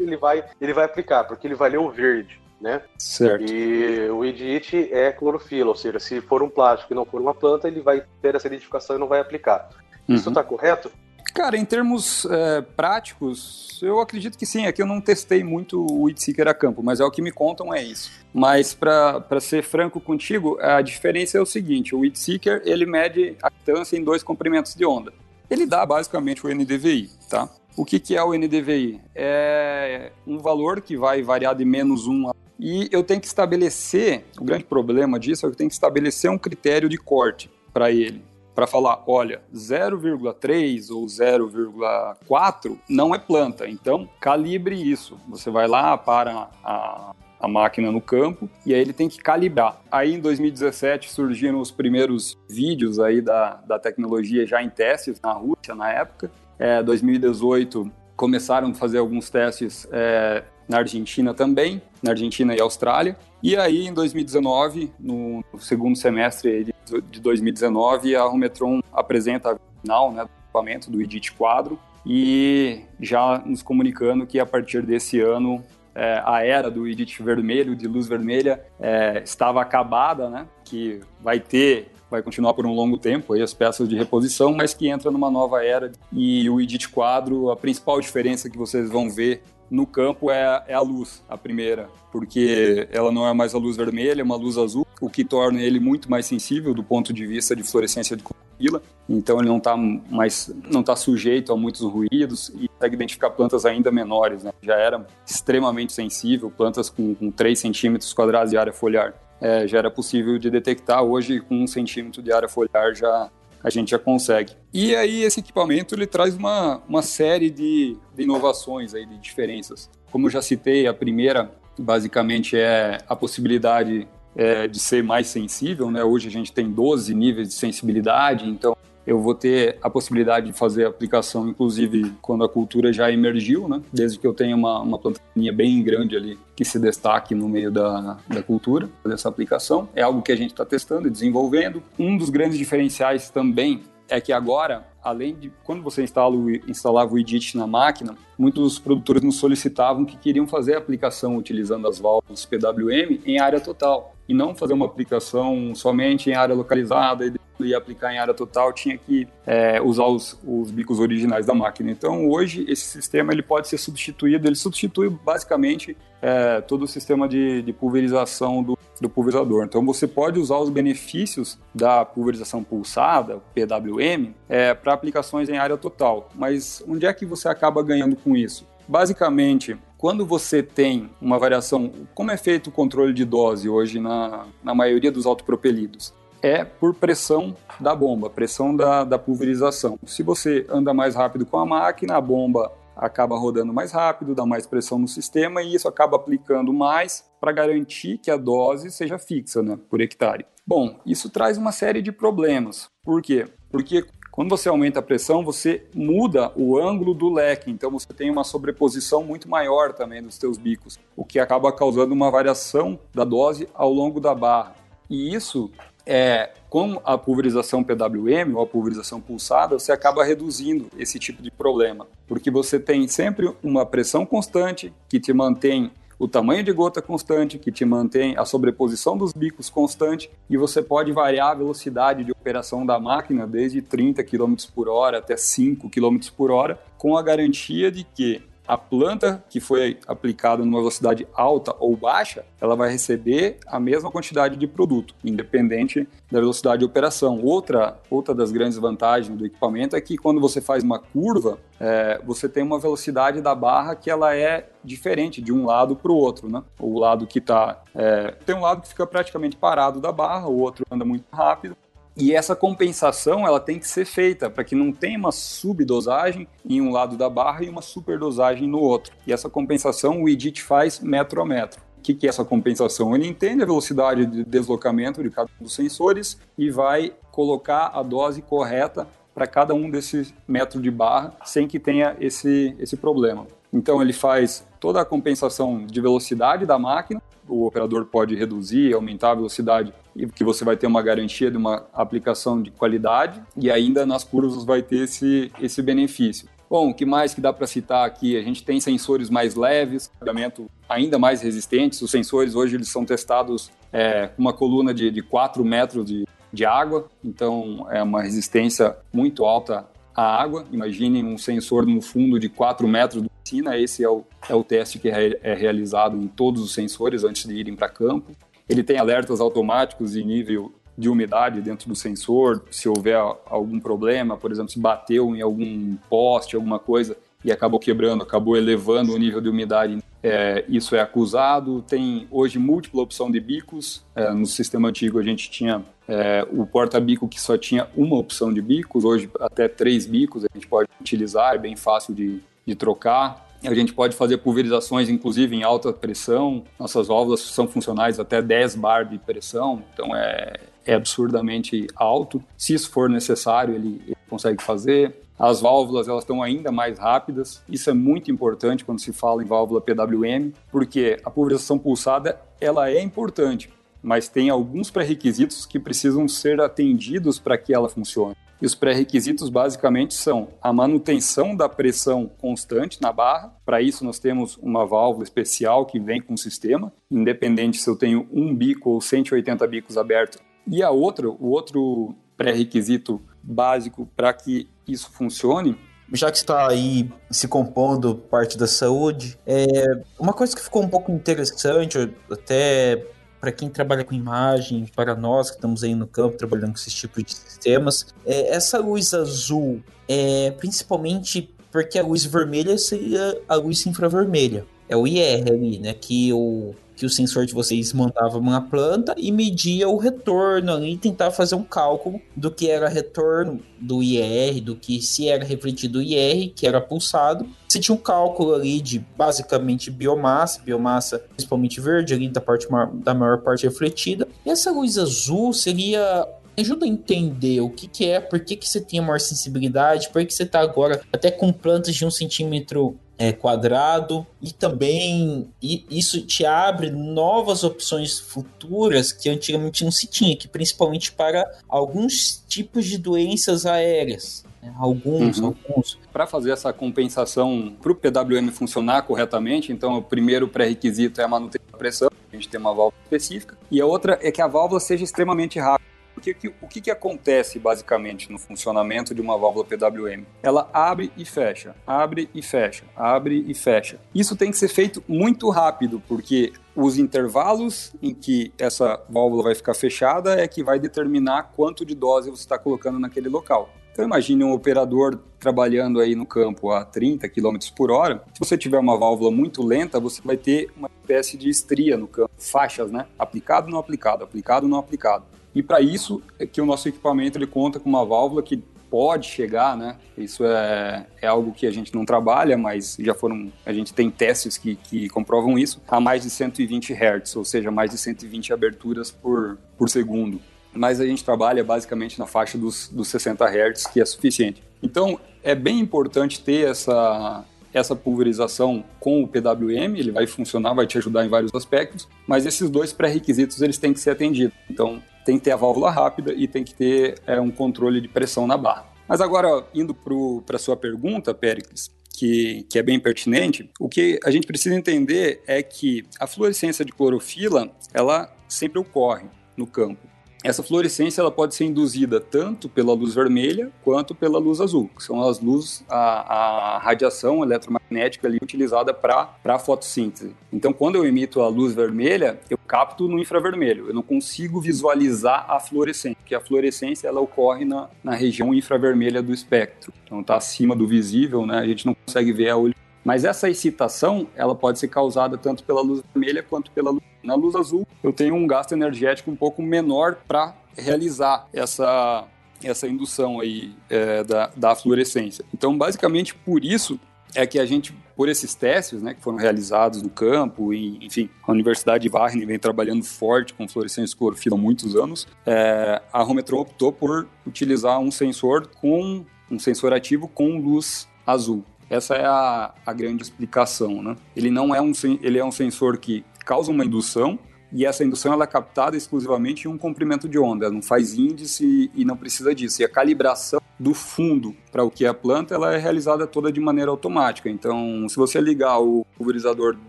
ele, vai, ele vai aplicar, porque ele vai ler o verde. Né? Certo. E o IDIT é clorofila, ou seja, se for um plástico e não for uma planta, ele vai ter essa identificação e não vai aplicar. Uhum. Isso está correto? Cara, em termos é, práticos, eu acredito que sim. Aqui eu não testei muito o Weedseeker a campo, mas é o que me contam é isso. Mas para ser franco contigo, a diferença é o seguinte: o Weedseeker ele mede a distância em dois comprimentos de onda. Ele dá basicamente o NDVI, tá? O que, que é o NDVI? É um valor que vai variar de menos 1 a e eu tenho que estabelecer, o grande problema disso é que eu tenho que estabelecer um critério de corte para ele para falar, olha, 0,3 ou 0,4 não é planta, então calibre isso. Você vai lá para a, a máquina no campo e aí ele tem que calibrar. Aí em 2017 surgiram os primeiros vídeos aí da, da tecnologia já em testes na Rússia na época. É, 2018 começaram a fazer alguns testes é, na Argentina também, na Argentina e Austrália. E aí, em 2019, no, segundo semestre de 2019, a Rumetron apresenta a final né, do equipamento do Edit Quadro e já nos comunicando que a partir desse ano é, a era do Edit vermelho, de luz vermelha, é, estava acabada, né? Que vai ter, vai continuar por um longo tempo aí as peças de reposição, mas que entra numa nova era. E o Edit quadro, a principal diferença que vocês vão ver no campo é, é, a luz, a primeira, porque ela não é mais a luz vermelha, é uma luz azul, o que torna ele muito mais sensível do ponto de vista de fluorescência de tranquila, então ele não está mais não tá sujeito a muitos ruídos e consegue identificar plantas ainda menores, né? Já era extremamente sensível, plantas com, com 3 centímetros quadrados de área foliar. É, já era possível de detectar, hoje com um centímetro de área foliar já a gente já consegue. E aí esse equipamento ele traz uma, uma série de, de inovações aí, de diferenças. Como eu já citei, a primeira basicamente é a possibilidade é, de ser mais sensível, né? Hoje a gente tem 12 níveis de sensibilidade, então eu vou ter a possibilidade de fazer aplicação, inclusive quando a cultura já emergiu, né? Desde que eu tenha uma, uma plantinha bem grande ali que se destaque no meio da, da cultura, dessa aplicação. É algo que a gente está testando e desenvolvendo. Um dos grandes diferenciais também é que agora, além de quando você instala o, instalava o Edit na máquina, muitos produtores nos solicitavam que queriam fazer a aplicação utilizando as válvulas PWM em área total e não fazer uma aplicação somente em área localizada e e aplicar em área total, tinha que é, usar os, os, bicos originais da máquina. Então, hoje, esse sistema ele pode ser substituído, ele substitui basicamente é, todo o sistema de, de pulverização do, do, pulverizador. Então, você pode usar os benefícios da pulverização pulsada, PWM, é, para aplicações em área total. Mas onde é que você acaba ganhando com isso? Basicamente, quando você tem uma variação, como é feito o controle de dose hoje na, na maioria dos autopropelidos? É por pressão da bomba, pressão da, da pulverização. Se você anda mais rápido com a máquina, a bomba acaba rodando mais rápido, dá mais pressão no sistema e isso acaba aplicando mais para garantir que a dose seja fixa né, por hectare. Bom, isso traz uma série de problemas. Por quê? Porque quando você aumenta a pressão, você muda o ângulo do leque, então você tem uma sobreposição muito maior também dos seus bicos, o que acaba causando uma variação da dose ao longo da barra. E isso é, com a pulverização PWM ou a pulverização pulsada, você acaba reduzindo esse tipo de problema, porque você tem sempre uma pressão constante que te mantém o tamanho de gota constante, que te mantém a sobreposição dos bicos constante, e você pode variar a velocidade de operação da máquina desde 30 km por hora até 5 km por hora, com a garantia de que a planta que foi aplicada numa velocidade alta ou baixa, ela vai receber a mesma quantidade de produto, independente da velocidade de operação. Outra, outra das grandes vantagens do equipamento é que quando você faz uma curva, é, você tem uma velocidade da barra que ela é diferente de um lado para o outro, né? O lado que está é, tem um lado que fica praticamente parado da barra, o outro anda muito rápido. E essa compensação ela tem que ser feita para que não tenha uma subdosagem em um lado da barra e uma superdosagem no outro. E essa compensação o EDIT faz metro a metro. O que, que é essa compensação? Ele entende a velocidade de deslocamento de cada um dos sensores e vai colocar a dose correta para cada um desses metros de barra sem que tenha esse, esse problema. Então ele faz toda a compensação de velocidade da máquina, o operador pode reduzir, aumentar a velocidade e que você vai ter uma garantia de uma aplicação de qualidade e ainda nas curvas vai ter esse, esse benefício. Bom, o que mais que dá para citar aqui? A gente tem sensores mais leves, carregamento ainda mais resistentes. Os sensores hoje eles são testados é, com uma coluna de, de 4 metros de, de água, então é uma resistência muito alta à água. Imagine um sensor no fundo de 4 metros de piscina, esse é o, é o teste que é, é realizado em todos os sensores antes de irem para campo. Ele tem alertas automáticos de nível de umidade dentro do sensor, se houver algum problema, por exemplo, se bateu em algum poste, alguma coisa e acabou quebrando, acabou elevando o nível de umidade, é, isso é acusado. Tem hoje múltipla opção de bicos. É, no sistema antigo a gente tinha é, o porta-bico que só tinha uma opção de bicos, hoje até três bicos a gente pode utilizar, é bem fácil de, de trocar. A gente pode fazer pulverizações, inclusive em alta pressão. Nossas válvulas são funcionais até 10 bar de pressão, então é, é absurdamente alto. Se isso for necessário, ele, ele consegue fazer. As válvulas elas estão ainda mais rápidas. Isso é muito importante quando se fala em válvula PWM, porque a pulverização pulsada ela é importante, mas tem alguns pré-requisitos que precisam ser atendidos para que ela funcione. E os pré-requisitos basicamente são a manutenção da pressão constante na barra. Para isso, nós temos uma válvula especial que vem com o sistema, independente se eu tenho um bico ou 180 bicos abertos. E a outra, o outro pré-requisito básico para que isso funcione já que está aí se compondo parte da saúde, é uma coisa que ficou um pouco interessante, até para quem trabalha com imagem, para nós que estamos aí no campo trabalhando com esses tipos de sistemas, é, essa luz azul é principalmente porque a luz vermelha seria a luz infravermelha. É o IR ali, né? Que o, que o sensor de vocês mandava uma planta e media o retorno ali, tentava fazer um cálculo do que era retorno do IR, do que se era refletido o IR, que era pulsado. Você tinha um cálculo ali de basicamente biomassa, biomassa principalmente verde ali da parte da maior parte refletida. E essa luz azul seria ajuda a entender o que, que é, por que, que você tem a maior sensibilidade, por que você está agora até com plantas de um centímetro é, quadrado e também isso te abre novas opções futuras que antigamente não se tinha, que principalmente para alguns tipos de doenças aéreas. Né? Alguns, uhum. alguns. Para fazer essa compensação para o PWM funcionar corretamente, então o primeiro pré-requisito é a manutenção da pressão, a gente tem uma válvula específica, e a outra é que a válvula seja extremamente rápida o que, o que, que acontece basicamente no funcionamento de uma válvula PWM? Ela abre e fecha, abre e fecha, abre e fecha. Isso tem que ser feito muito rápido, porque os intervalos em que essa válvula vai ficar fechada é que vai determinar quanto de dose você está colocando naquele local. Então imagine um operador trabalhando aí no campo a 30 km por hora. Se você tiver uma válvula muito lenta, você vai ter uma espécie de estria no campo, faixas, né? Aplicado, não aplicado, aplicado, não aplicado. E para isso é que o nosso equipamento ele conta com uma válvula que pode chegar, né? Isso é, é algo que a gente não trabalha, mas já foram, a gente tem testes que, que comprovam isso, a mais de 120 Hz, ou seja, mais de 120 aberturas por, por segundo. Mas a gente trabalha basicamente na faixa dos, dos 60 Hz, que é suficiente. Então, é bem importante ter essa, essa pulverização com o PWM, ele vai funcionar, vai te ajudar em vários aspectos, mas esses dois pré-requisitos eles têm que ser atendidos. Então, tem que ter a válvula rápida e tem que ter é, um controle de pressão na barra. Mas agora, indo para a sua pergunta, Péricles, que, que, é bem pertinente, o que a gente precisa entender é que a fluorescência de clorofila, ela sempre ocorre no campo. Essa fluorescência ela pode ser induzida tanto pela luz vermelha quanto pela luz azul, que são as luzes, a, a radiação eletromagnética ali utilizada para a fotossíntese. Então, quando eu emito a luz vermelha, eu capto no infravermelho, eu não consigo visualizar a fluorescência, porque a fluorescência ela ocorre na, na região infravermelha do espectro, então está acima do visível, né? a gente não consegue ver a olho mas essa excitação, ela pode ser causada tanto pela luz vermelha quanto pela luz. Na luz azul, eu tenho um gasto energético um pouco menor para realizar essa essa indução aí é, da, da fluorescência. Então, basicamente, por isso é que a gente, por esses testes, né, que foram realizados no campo, e, enfim, a Universidade de Wageningen vem trabalhando forte com fluorescência clorofila há muitos anos, é, a Rometron optou por utilizar um sensor com um sensor ativo com luz azul. Essa é a, a grande explicação, né? Ele não é um, ele é um sensor que causa uma indução, e essa indução ela é captada exclusivamente em um comprimento de onda, não faz índice e não precisa disso. E a calibração do fundo para o que é a planta, ela é realizada toda de maneira automática. Então, se você ligar o pulverizador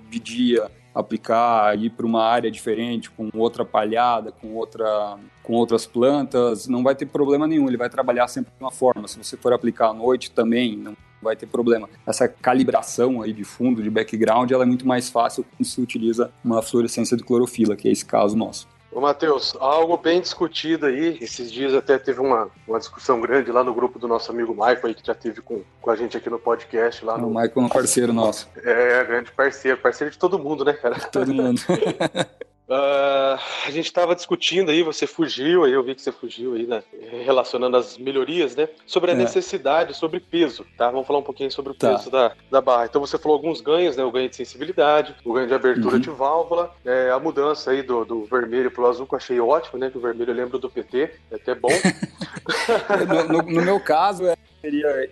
de dia, aplicar, ir para uma área diferente, com outra palhada, com, outra, com outras plantas, não vai ter problema nenhum, ele vai trabalhar sempre de uma forma. Se você for aplicar à noite também, não vai ter problema. Essa calibração aí de fundo, de background, ela é muito mais fácil quando se utiliza uma fluorescência de clorofila, que é esse caso nosso. Ô, Matheus, algo bem discutido aí. Esses dias até teve uma, uma discussão grande lá no grupo do nosso amigo Michael, aí, que já teve com, com a gente aqui no podcast. Lá no... O Michael é um parceiro nosso. É, grande parceiro. Parceiro de todo mundo, né, cara? Todo mundo. Uh, a gente estava discutindo aí, você fugiu, aí eu vi que você fugiu aí, né? Relacionando as melhorias, né? Sobre a é. necessidade, sobre peso, tá? Vamos falar um pouquinho sobre o tá. peso da, da barra. Então você falou alguns ganhos, né? O ganho de sensibilidade, o ganho de abertura uhum. de válvula, é, a mudança aí do, do vermelho pro azul, que eu achei ótimo, né? Que o vermelho eu lembro do PT, é até bom. no, no, no, meu caso, é, seria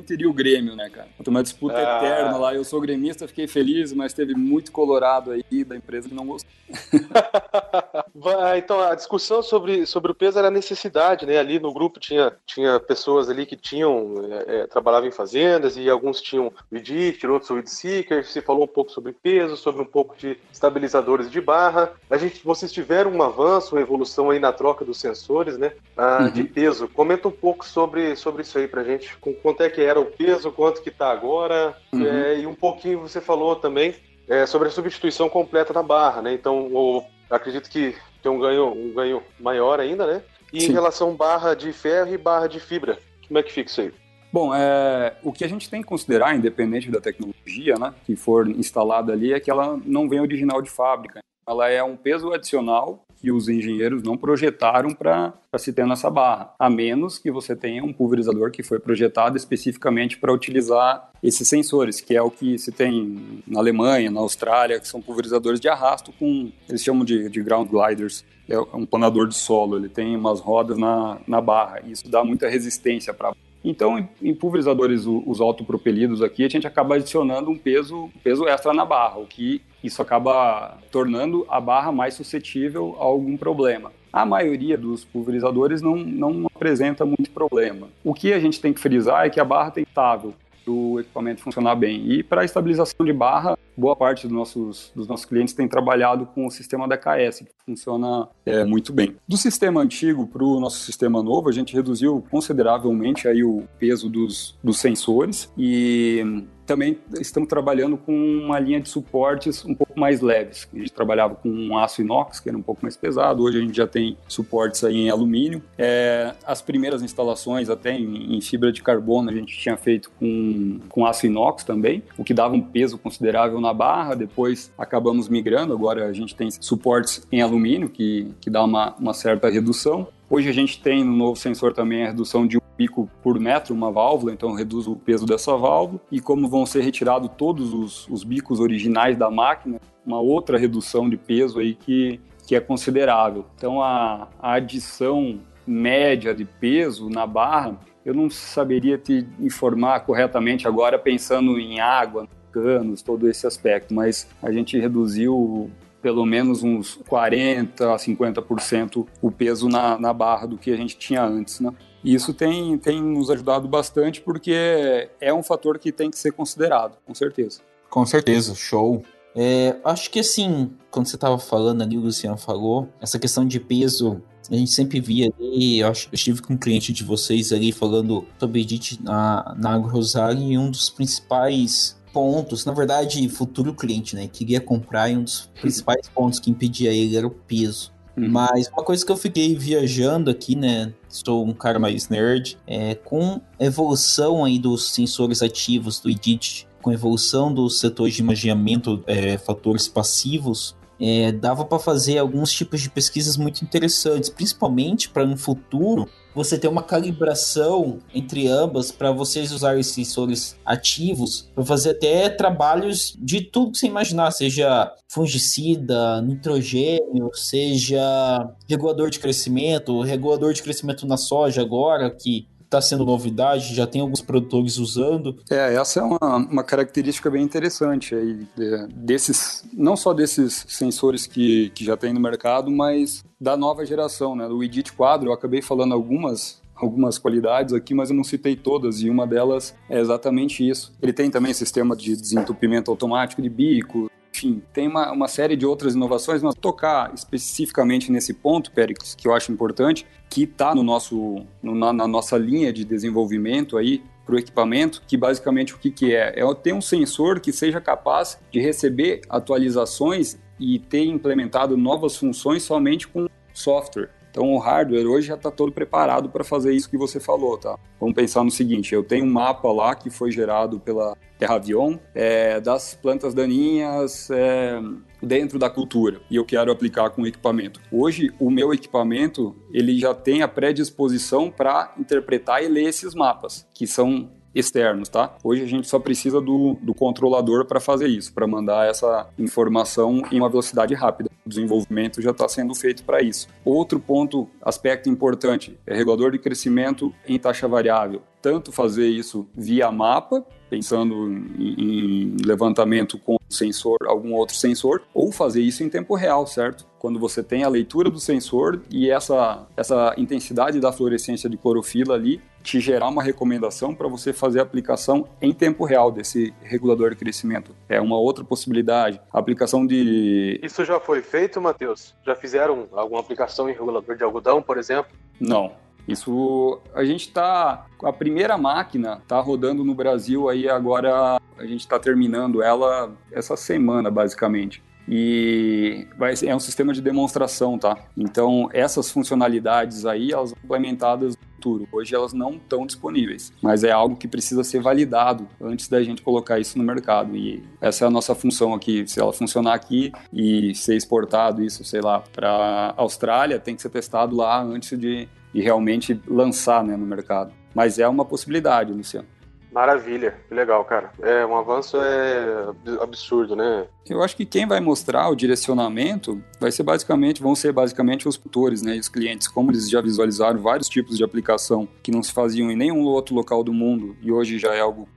Inter e o Grêmio, né, cara? Uma disputa ah. eterna lá. Eu sou gremista, fiquei feliz, mas teve muito colorado aí da empresa que não gostou. então, a discussão sobre, sobre o peso era necessidade, né? Ali no grupo tinha, tinha pessoas ali que tinham, é, é, trabalhavam em fazendas e alguns tinham weed, outros weed seeker. Se falou um pouco sobre peso, sobre um pouco de estabilizadores de barra. A gente, vocês tiveram um avanço, uma evolução aí na troca dos sensores, né? Ah, uhum. De peso. Comenta um pouco sobre, sobre isso aí pra gente. Com quanto é que que era o peso, quanto que está agora, uhum. é, e um pouquinho você falou também é, sobre a substituição completa da barra, né? Então, o, acredito que tem um ganho, um ganho maior ainda, né? E Sim. em relação barra de ferro e barra de fibra, como é que fica isso aí? Bom, é, o que a gente tem que considerar, independente da tecnologia né, que for instalada ali, é que ela não vem original de fábrica. Ela é um peso adicional que os engenheiros não projetaram para se ter nessa barra, a menos que você tenha um pulverizador que foi projetado especificamente para utilizar esses sensores, que é o que se tem na Alemanha, na Austrália, que são pulverizadores de arrasto com, eles chamam de, de ground gliders, é um planador de solo, ele tem umas rodas na, na barra, e isso dá muita resistência para então, em pulverizadores os autopropelidos aqui, a gente acaba adicionando um peso, peso extra na barra, o que isso acaba tornando a barra mais suscetível a algum problema. A maioria dos pulverizadores não, não apresenta muito problema. O que a gente tem que frisar é que a barra tem estável do equipamento funcionar bem. E para a estabilização de barra, boa parte dos nossos, dos nossos clientes tem trabalhado com o sistema da KS, que funciona é, muito bem. Do sistema antigo para o nosso sistema novo, a gente reduziu consideravelmente aí o peso dos, dos sensores e também estamos trabalhando com uma linha de suportes um pouco mais leves. A gente trabalhava com um aço inox, que era um pouco mais pesado, hoje a gente já tem suportes aí em alumínio. É, as primeiras instalações até em, em, fibra de carbono a gente tinha feito com, com aço inox também, o que dava um peso considerável na barra, depois acabamos migrando, agora a gente tem suportes em alumínio, que, que dá uma, uma certa redução. Hoje a gente tem no novo sensor também a redução de um bico por metro, uma válvula, então reduz o peso dessa válvula. E como vão ser retirados todos os, os bicos originais da máquina, uma outra redução de peso aí que, que é considerável. Então a, a adição média de peso na barra, eu não saberia te informar corretamente agora pensando em água, canos, todo esse aspecto, mas a gente reduziu pelo menos uns 40% a 50% o peso na, na barra do que a gente tinha antes, né? E isso tem, tem nos ajudado bastante porque é um fator que tem que ser considerado, com certeza. Com certeza, show. É, acho que assim, quando você estava falando ali, o Luciano falou, essa questão de peso, a gente sempre via ali, eu, acho, eu estive com um cliente de vocês ali falando sobre Edit na, na AgroRosário e um dos principais pontos, na verdade, futuro cliente, né? Queria comprar e um dos principais pontos que impedia ele era o peso. Uhum. Mas uma coisa que eu fiquei viajando aqui, né? Sou um cara mais nerd, é com a evolução aí dos sensores ativos do Edit, com a evolução dos setores de imaginamento, é, fatores passivos, é, dava para fazer alguns tipos de pesquisas muito interessantes, principalmente para um futuro você ter uma calibração entre ambas para vocês usarem sensores ativos para fazer até trabalhos de tudo que você imaginar, seja fungicida, nitrogênio, seja regulador de crescimento, regulador de crescimento na soja agora que está sendo novidade, já tem alguns produtores usando. É, essa é uma, uma característica bem interessante aí, de, desses, não só desses sensores que, que já tem no mercado, mas da nova geração, né? Do Edit Quadro, eu acabei falando algumas algumas qualidades aqui, mas eu não citei todas, e uma delas é exatamente isso. Ele tem também sistema de desentupimento automático de bico, enfim, tem uma, uma série de outras inovações, mas tocar especificamente nesse ponto, Péricles, que eu acho importante, que está no nosso, no, na, na nossa linha de desenvolvimento aí, para o equipamento, que basicamente o que, que é? É ter um sensor que seja capaz de receber atualizações e ter implementado novas funções somente com software. Então o hardware hoje já está todo preparado para fazer isso que você falou, tá? Vamos pensar no seguinte: eu tenho um mapa lá que foi gerado pela TerraVion é, das plantas daninhas é, dentro da cultura e eu quero aplicar com equipamento. Hoje o meu equipamento ele já tem a predisposição para interpretar e ler esses mapas que são externos, tá? Hoje a gente só precisa do, do controlador para fazer isso, para mandar essa informação em uma velocidade rápida. O desenvolvimento já está sendo feito para isso. Outro ponto, aspecto importante, é regulador de crescimento em taxa variável. Tanto fazer isso via mapa, pensando em, em levantamento com sensor, algum outro sensor, ou fazer isso em tempo real, certo? Quando você tem a leitura do sensor e essa, essa intensidade da fluorescência de clorofila ali te gerar uma recomendação para você fazer a aplicação em tempo real desse regulador de crescimento. É uma outra possibilidade. A aplicação de. Isso já foi feito, Matheus? Já fizeram alguma aplicação em regulador de algodão, por exemplo? Não. Isso a gente está a primeira máquina está rodando no Brasil aí agora a gente está terminando ela essa semana basicamente. e vai, é um sistema de demonstração, tá? Então, essas funcionalidades aí, elas são implementadas no futuro. Hoje elas não estão disponíveis, mas é algo que precisa ser validado antes da gente colocar isso no mercado. E essa é a nossa função aqui. Se ela funcionar aqui e ser exportado isso, sei lá, para Austrália, tem que ser testado lá antes de, de realmente lançar né, no mercado. Mas é uma possibilidade, Luciano. Maravilha, que legal, cara. É um avanço é absurdo, né? Eu acho que quem vai mostrar o direcionamento vai ser basicamente, vão ser basicamente os tutores, né, e os clientes, como eles já visualizaram vários tipos de aplicação que não se faziam em nenhum outro local do mundo e hoje já é algo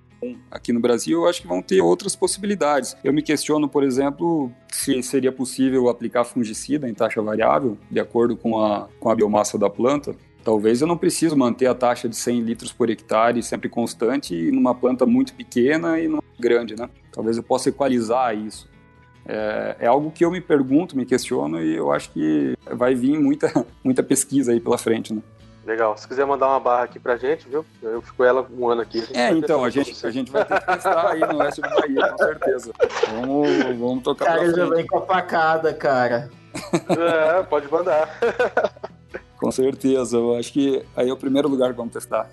aqui no Brasil, eu acho que vão ter outras possibilidades. Eu me questiono, por exemplo, se seria possível aplicar fungicida em taxa variável, de acordo com a, com a biomassa da planta. Talvez eu não preciso manter a taxa de 100 litros por hectare sempre constante numa planta muito pequena e numa grande, né? Talvez eu possa equalizar isso. É, é, algo que eu me pergunto, me questiono e eu acho que vai vir muita, muita pesquisa aí pela frente, né? Legal. Se quiser mandar uma barra aqui pra gente, viu? Eu fico ela um ano aqui. É, então, a gente, a gente vai ter que testar aí no oeste do Bahia, com certeza. Vamos, vamos tocar cara, pra frente. Cara, já vem com a facada, cara. É, pode mandar. Com certeza, eu acho que aí é o primeiro lugar que vamos testar.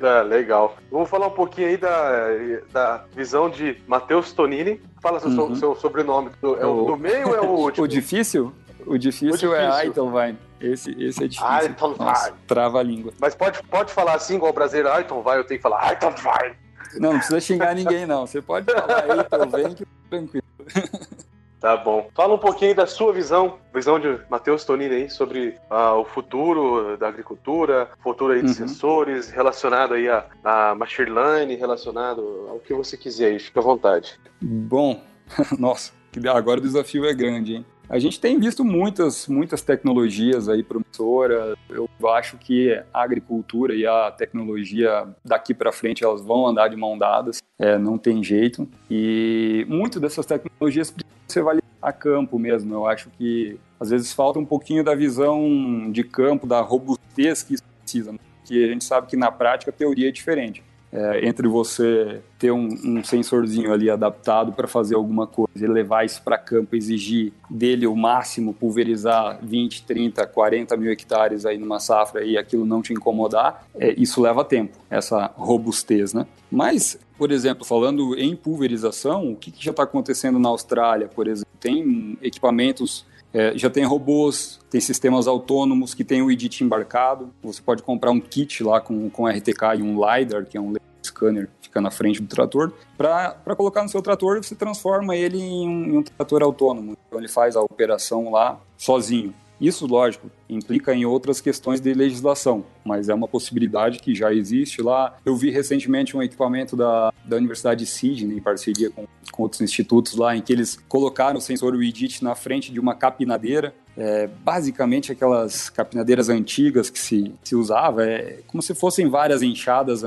É, legal. Vamos falar um pouquinho aí da, da visão de Matheus Tonini. Fala seu, uhum. seu sobrenome. É o do meio ou é o último? o difícil? O difícil, o difícil. é Aitonvine. Esse, esse é difícil. Aitonvine. Trava a língua. Mas pode, pode falar assim, igual o brasileiro Aitonvine, eu tenho que falar Aitonvine. Não, não precisa xingar ninguém, não. Você pode falar Aitonvine que tranquilo. Tá bom. Fala um pouquinho da sua visão, visão de Matheus Tonini aí, sobre ah, o futuro da agricultura, futuro aí de uhum. sensores, relacionado aí a, a machine learning, relacionado ao que você quiser aí, fica à vontade. Bom, nossa, agora o desafio é grande, hein? A gente tem visto muitas, muitas tecnologias aí promissoras. Eu acho que a agricultura e a tecnologia daqui para frente elas vão andar de mão dadas, é, não tem jeito. E muito dessas tecnologias precisam ser validadas a campo mesmo. Eu acho que às vezes falta um pouquinho da visão de campo, da robustez que isso precisa, porque a gente sabe que na prática a teoria é diferente é, entre você ter um, um, sensorzinho ali adaptado para fazer alguma coisa e levar isso para campo, exigir dele o máximo, pulverizar 20, 30, 40 mil hectares aí numa safra e aquilo não te incomodar, é, isso leva tempo, essa robustez, né? Mas, por exemplo, falando em pulverização, o que, que já está acontecendo na Austrália, por exemplo? Tem equipamentos é, já tem robôs, tem sistemas autônomos que tem o EDIT embarcado. Você pode comprar um kit lá com, com RTK e um LiDAR, que é um scanner fica na frente do trator. Para colocar no seu trator, você transforma ele em um, em um trator autônomo. Então ele faz a operação lá sozinho. Isso, lógico, implica em outras questões de legislação, mas é uma possibilidade que já existe lá. Eu vi recentemente um equipamento da, da Universidade de Sydney, em parceria com, com outros institutos lá, em que eles colocaram o sensor WIDIT na frente de uma capinadeira. É, basicamente aquelas capinadeiras antigas que se, se usava, é como se fossem várias enxadas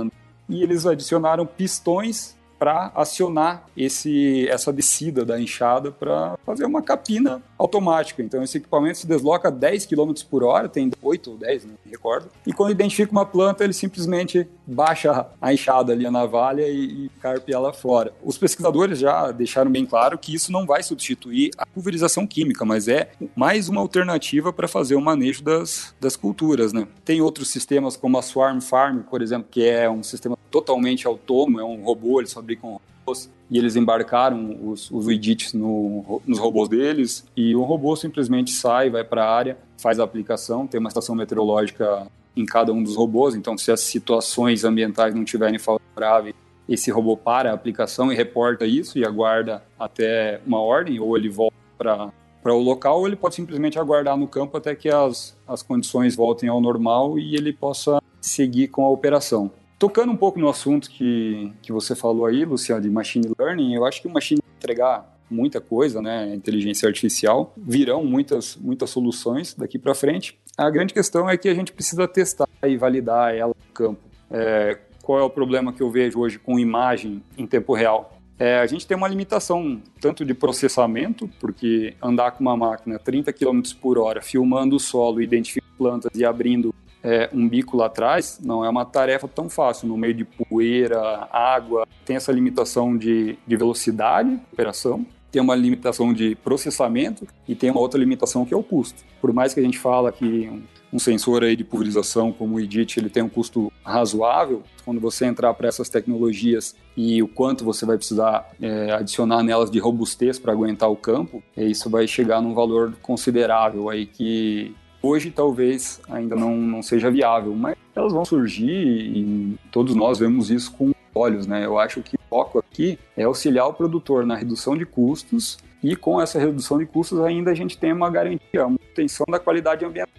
e eles adicionaram pistões para acionar esse, essa descida da enxada para fazer uma capina automática. Então esse equipamento se desloca a 10 km por hora, tem 8 ou 10, não me recordo. E quando identifica uma planta, ele simplesmente baixa a enxada ali, a navalha e, e carpe ela fora. Os pesquisadores já deixaram bem claro que isso não vai substituir a pulverização química, mas é mais uma alternativa para fazer o manejo das, das culturas. Né? Tem outros sistemas como a Swarm Farm, por exemplo, que é um sistema totalmente autônomo, é um robô, eles fabricam robôs e eles embarcaram os, os widgets no, nos robôs deles e o robô simplesmente sai, vai para a área, faz a aplicação, tem uma estação meteorológica em cada um dos robôs, então se as situações ambientais não estiverem favoráveis, esse robô para a aplicação e reporta isso e aguarda até uma ordem, ou ele volta para para o local, ou ele pode simplesmente aguardar no campo até que as, as condições voltem ao normal e ele possa seguir com a operação. Tocando um pouco no assunto que, que você falou aí, Luciano, de machine learning, eu acho que o machine entregar muita coisa, né, inteligência artificial, virão muitas, muitas soluções daqui para frente. A grande questão é que a gente precisa testar e validar ela no campo. É, qual é o problema que eu vejo hoje com imagem em tempo real? É, a gente tem uma limitação tanto de processamento, porque andar com uma máquina 30 km por hora, filmando o solo, identificando plantas e abrindo é, um bico lá atrás não é uma tarefa tão fácil, no meio de poeira, água, tem essa limitação de, de velocidade de operação tem uma limitação de processamento e tem uma outra limitação que é o custo. Por mais que a gente fala que um sensor aí de pulverização como o EDIT ele tem um custo razoável, quando você entrar para essas tecnologias e o quanto você vai precisar é, adicionar nelas de robustez para aguentar o campo, isso vai chegar num valor considerável aí que hoje talvez ainda não, não seja viável, mas elas vão surgir e todos nós vemos isso com olhos, né? Eu acho que o foco aqui é auxiliar o produtor na redução de custos e com essa redução de custos ainda a gente tem uma garantia, uma manutenção da qualidade ambiental.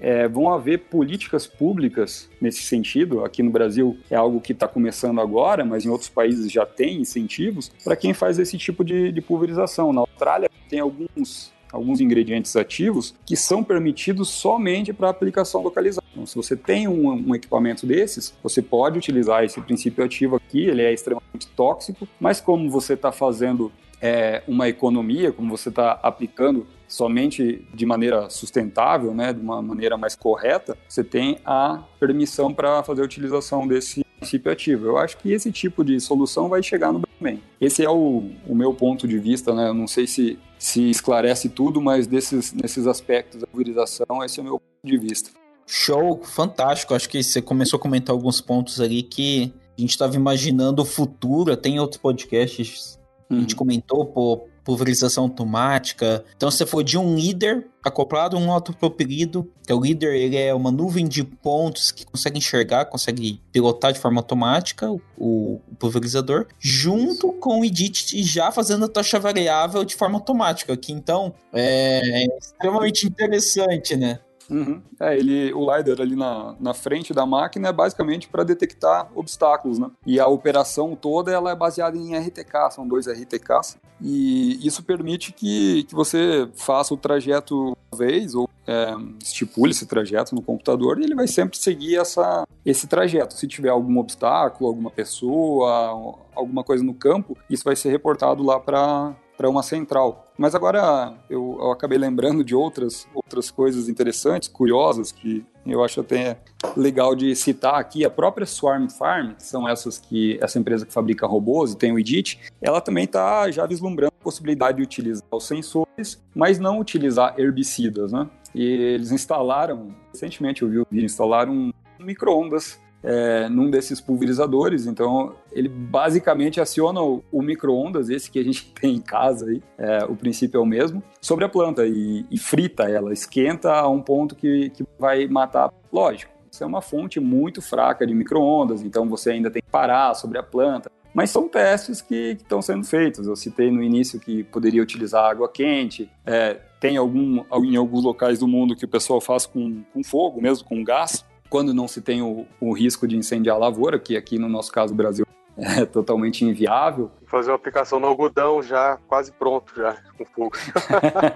É, vão haver políticas públicas nesse sentido. Aqui no Brasil é algo que está começando agora, mas em outros países já tem incentivos para quem faz esse tipo de, de pulverização. Na Austrália tem alguns alguns ingredientes ativos que são permitidos somente para aplicação localizada. Então, se você tem um, um, equipamento desses, você pode utilizar esse princípio ativo aqui, ele é extremamente tóxico, mas como você está fazendo é, uma economia, como você está aplicando somente de maneira sustentável, né, de uma maneira mais correta, você tem a permissão para fazer a utilização desse princípio ativo. Eu acho que esse tipo de solução vai chegar no bem. Esse é o, o meu ponto de vista, né? Eu não sei se, se esclarece tudo, mas desses, nesses aspectos da pulverização, esse é o meu ponto de vista. Show, fantástico. Acho que você começou a comentar alguns pontos ali que a gente estava imaginando o futuro. Tem outros podcasts uhum. a gente uhum. comentou, pô, pulverização automática. Então, você for de um líder acoplado a um autopropelido, que é o líder, ele é uma nuvem de pontos que consegue enxergar, consegue pilotar de forma automática o, o pulverizador, junto com o edit já fazendo a taxa variável de forma automática, que então é, é extremamente interessante, né? Uhum. É, ele, o LiDAR ali na, na frente da máquina é basicamente para detectar obstáculos, né? E a operação toda ela é baseada em RTK, são dois RTKs, e isso permite que, que você faça o trajeto uma vez ou é, estipule esse trajeto no computador e ele vai sempre seguir essa, esse trajeto. Se tiver algum obstáculo, alguma pessoa, alguma coisa no campo, isso vai ser reportado lá para para uma central. Mas agora eu, eu, acabei lembrando de outras, outras coisas interessantes, curiosas, que eu acho até legal de citar aqui. A própria Swarm Farm, que são essas que essa empresa que fabrica robôs e tem o Edit, ela também está já vislumbrando a possibilidade de utilizar os sensores, mas não utilizar herbicidas, né? E eles instalaram, recentemente eu vi o vídeo, instalaram um micro-ondas é, num desses pulverizadores. Então, ele basicamente aciona o, o micro-ondas, esse que a gente tem em casa aí, é, o princípio é o mesmo, sobre a planta e, e frita ela, esquenta a um ponto que, que vai matar. Lógico, isso é uma fonte muito fraca de micro-ondas, então você ainda tem que parar sobre a planta. Mas são testes que estão sendo feitos. Eu citei no início que poderia utilizar água quente. É, tem algum, em alguns locais do mundo que o pessoal faz com, com fogo, mesmo com gás quando não se tem o, o risco de incendiar a lavoura, que aqui no nosso caso, o Brasil é totalmente inviável. Fazer uma aplicação no algodão já quase pronto, já com fogo.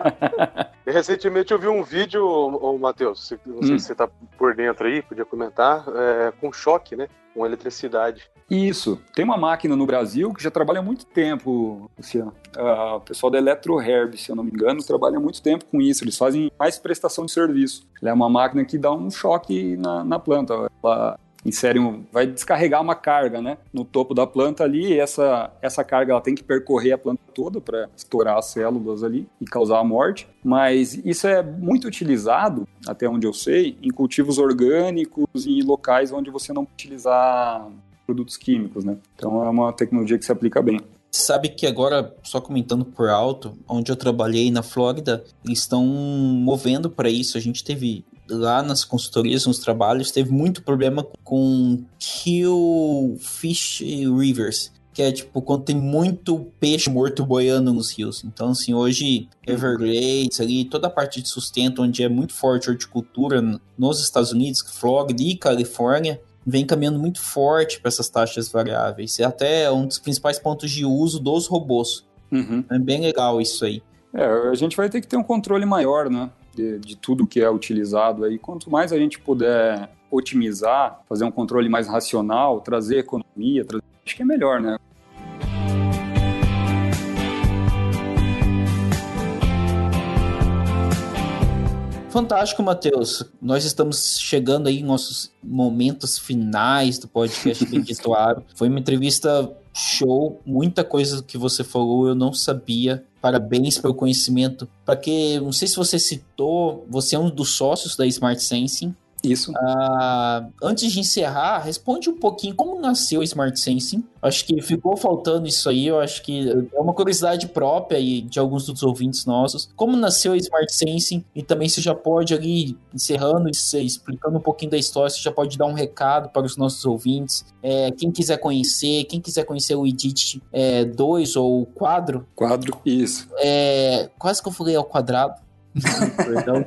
Recentemente eu vi um vídeo, ô, Matheus, não sei hum. se você está por dentro aí, podia comentar, é, com choque, né? Com eletricidade. Isso. Tem uma máquina no Brasil que já trabalha há muito tempo, Luciano. Uh, o pessoal da ElectroHerb, se eu não me engano, trabalha há muito tempo com isso. Eles fazem mais prestação de serviço. Ela é uma máquina que dá um choque na, na planta. Ela insere um, vai descarregar uma carga, né, no topo da planta ali, e essa essa carga ela tem que percorrer a planta toda para estourar as células ali e causar a morte, mas isso é muito utilizado, até onde eu sei, em cultivos orgânicos e locais onde você não utilizar produtos químicos, né? Então é uma tecnologia que se aplica bem. Sabe que agora, só comentando por alto, onde eu trabalhei na Flórida, eles estão movendo para isso. A gente teve lá nas consultorias, nos trabalhos, teve muito problema com kill fish rivers, que é tipo quando tem muito peixe morto boiando nos rios. Então, assim, hoje Everglades ali, toda a parte de sustento onde é muito forte a horticultura nos Estados Unidos, Flórida e Califórnia, vem caminhando muito forte para essas taxas variáveis. É até um dos principais pontos de uso dos robôs. Uhum. É bem legal isso aí. É, a gente vai ter que ter um controle maior, né? De, de tudo que é utilizado aí. Quanto mais a gente puder otimizar, fazer um controle mais racional, trazer economia, trazer... acho que é melhor, né? Fantástico, Matheus. Nós estamos chegando aí em nossos momentos finais do podcast Bendito Aro. Foi uma entrevista show, muita coisa que você falou eu não sabia. Parabéns pelo conhecimento. Para que, não sei se você citou, você é um dos sócios da Smart Sensing. Isso. Uh, antes de encerrar, responde um pouquinho como nasceu o Smart Sensing. Acho que ficou faltando isso aí. Eu acho que é uma curiosidade própria e de alguns dos ouvintes nossos. Como nasceu o Smart Sensing e também você já pode ali encerrando, explicando um pouquinho da história, você já pode dar um recado para os nossos ouvintes. É, quem quiser conhecer, quem quiser conhecer o Edit 2 é, ou o quadro. Quadro, isso. É, quase que eu falei ao quadrado. Perdão.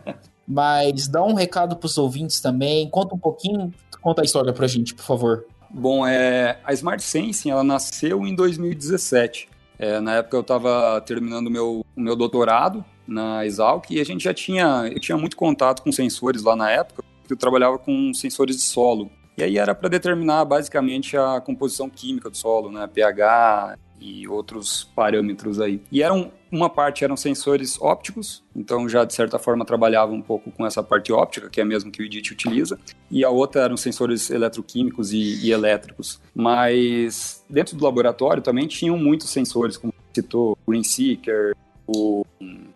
Mas dá um recado para os ouvintes também, conta um pouquinho, conta a história para a gente, por favor. Bom, é, a Smart Sensing ela nasceu em 2017. É, na época eu estava terminando o meu, meu doutorado na Exalc e a gente já tinha, eu tinha muito contato com sensores lá na época, porque eu trabalhava com sensores de solo. E aí era para determinar basicamente a composição química do solo, né, pH, e outros parâmetros aí. E eram uma parte eram sensores ópticos, então já de certa forma trabalhava um pouco com essa parte óptica, que é a mesma que o IDIT utiliza, e a outra eram sensores eletroquímicos e, e elétricos. Mas dentro do laboratório também tinham muitos sensores, como citou o GreenSeeker, o,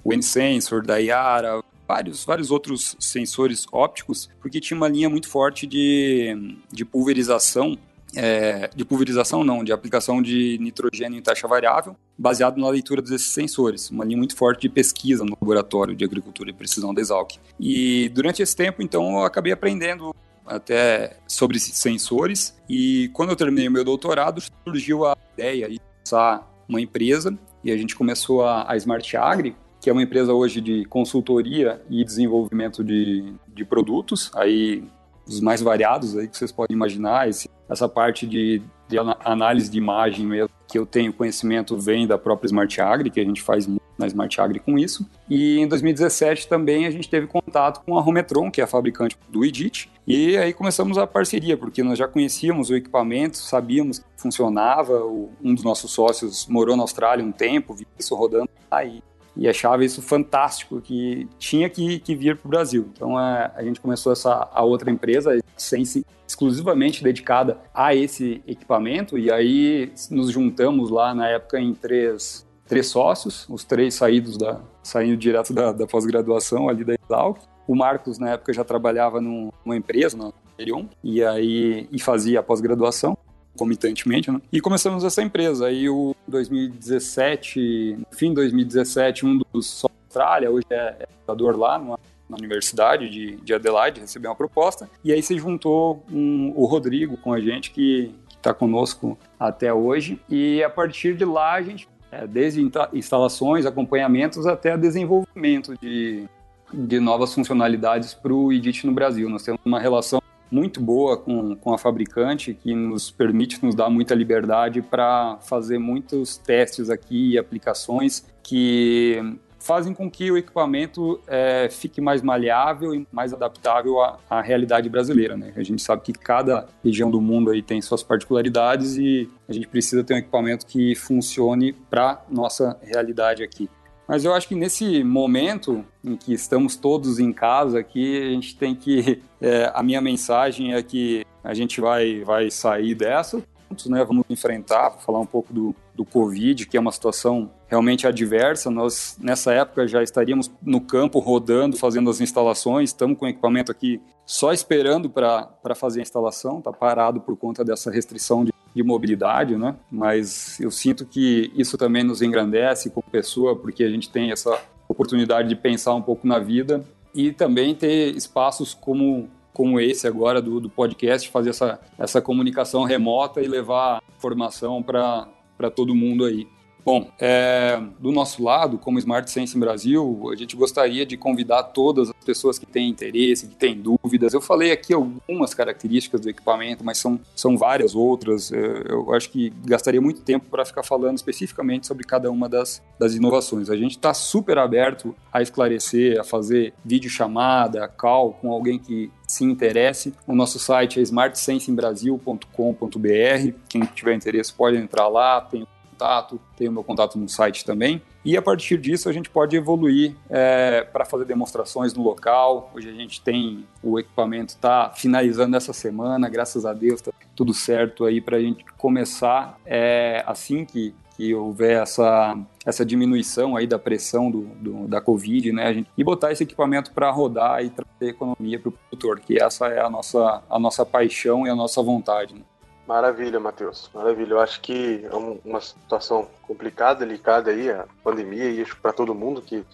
o N-Sensor da Yara, vários, vários outros sensores ópticos, porque tinha uma linha muito forte de, de pulverização é, de pulverização não, de aplicação de nitrogênio em taxa variável, baseado na leitura desses sensores, uma linha muito forte de pesquisa no laboratório de agricultura e precisão da Exalc. E durante esse tempo, então, eu acabei aprendendo até sobre sensores e quando eu terminei o meu doutorado, surgiu a ideia de começar uma empresa e a gente começou a, a Smart Agri, que é uma empresa hoje de consultoria e desenvolvimento de, de produtos, aí os mais variados aí que vocês podem imaginar, esse, essa parte de, de, análise de imagem mesmo, que eu tenho conhecimento vem da própria Smart Agri, que a gente faz muito na Smart Agri com isso. E em 2017 também a gente teve contato com a Rometron, que é a fabricante do Edit, e aí começamos a parceria, porque nós já conhecíamos o equipamento, sabíamos que funcionava, um dos nossos sócios morou na Austrália um tempo, viu isso rodando aí e achava isso fantástico, que tinha que, que vir para o Brasil. Então a, a, gente começou essa a outra empresa, Sense, exclusivamente dedicada a esse equipamento, e aí nos juntamos lá na época em três, três sócios, os três saídos da, saindo direto da, da pós-graduação ali da Exalc. O Marcos, na época, já trabalhava numa empresa, na Ethereum, e aí e fazia a pós-graduação comitantemente, né? E começamos essa empresa. Aí, o 2017, no fim de 2017, um dos da Austrália, hoje é educador lá numa, na Universidade de, de Adelaide, recebeu uma proposta. E aí se juntou um, o Rodrigo com a gente, que está conosco até hoje. E a partir de lá, a gente, é, desde instalações, acompanhamentos, até desenvolvimento de, de novas funcionalidades para o Edit no Brasil. Nós temos uma relação muito boa com, com a fabricante, que nos permite, nos dá muita liberdade para fazer muitos testes aqui e aplicações que fazem com que o equipamento é, fique mais maleável e mais adaptável à, à, realidade brasileira. Né? A gente sabe que cada região do mundo aí tem suas particularidades e a gente precisa ter um equipamento que funcione para nossa realidade aqui. Mas eu acho que nesse momento em que estamos todos em casa aqui, a gente tem que. É, a minha mensagem é que a gente vai, vai sair dessa, né? Vamos enfrentar, falar um pouco do, do Covid, que é uma situação realmente adversa. Nós, nessa época, já estaríamos no campo rodando, fazendo as instalações, estamos com o equipamento aqui só esperando para fazer a instalação, está parado por conta dessa restrição de de mobilidade, né? Mas eu sinto que isso também nos engrandece como pessoa, porque a gente tem essa oportunidade de pensar um pouco na vida e também ter espaços como como esse agora do, do podcast, fazer essa, essa comunicação remota e levar formação para todo mundo aí. Bom, é, do nosso lado, como Smart Sense Brasil, a gente gostaria de convidar todas as pessoas que têm interesse, que têm dúvidas. Eu falei aqui algumas características do equipamento, mas são, são várias outras. É, eu acho que gastaria muito tempo para ficar falando especificamente sobre cada uma das, das inovações. A gente está super aberto a esclarecer, a fazer videochamada, call com alguém que se interesse. O nosso site é smartsensebrasil.com.br. Quem tiver interesse pode entrar lá, tem contato, tem o meu contato no site também. E a partir disso a gente pode evoluir é, para fazer demonstrações no local. Hoje a gente tem o equipamento está finalizando essa semana, graças a Deus está tudo certo aí para a gente começar é, assim que que houver essa, essa diminuição aí da pressão do, do da Covid, né, gente, e botar esse equipamento para rodar e trazer economia para o produtor, que essa é a nossa, a nossa paixão e a nossa vontade. Né? Maravilha, Matheus. Maravilha. Eu acho que é uma situação complicada, delicada aí, a pandemia, e acho para todo mundo que,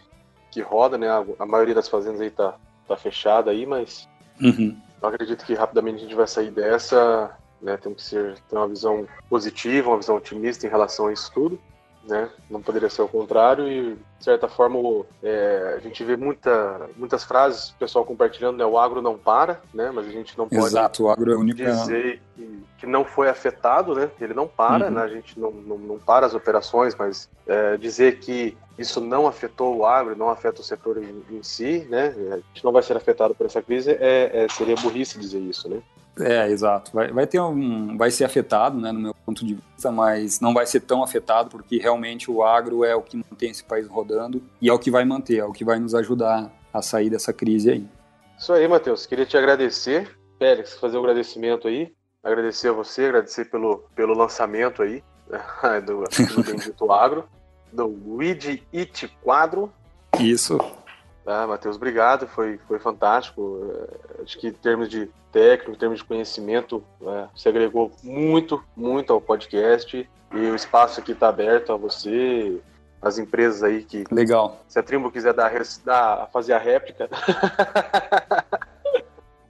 que roda, né? A, a, maioria das fazendas aí tá, tá fechada aí, mas uhum. eu acredito que rapidamente a gente vai sair dessa né? Tem que ser ter uma visão positiva, uma visão otimista em relação a isso tudo. Né? Não poderia ser o contrário e de certa forma é, a gente vê muita, muitas frases o pessoal compartilhando, né? O agro não para, né? Mas a gente não pode Exato, o agro é dizer que, que, não foi afetado, né? Ele não para, uhum. né? A gente não, não, não para as operações, mas é, dizer que isso não afetou o agro, não afeta o setor em, em, si, né? A gente não vai ser afetado por essa crise, é, é seria burrice dizer isso, né? É, exato. Vai, vai ter um, vai ser afetado, né, no meu ponto de vista, mas não vai ser tão afetado porque realmente o agro é o que mantém esse país rodando e é o que vai manter, é o que vai nos ajudar a sair dessa crise aí. Isso aí, Matheus. Queria te agradecer, Félix, fazer um agradecimento aí, agradecer a você, agradecer pelo, pelo lançamento aí do, do Bendito Agro, do Weed It Quadro. Isso. Tá, Matheus, obrigado, foi, foi fantástico. É, acho que em termos de técnico, em termos de conhecimento, é, você agregou muito, muito ao podcast e o espaço aqui está aberto a você, as empresas aí que. Legal. Se a Trimbo quiser dar, dar, fazer a réplica.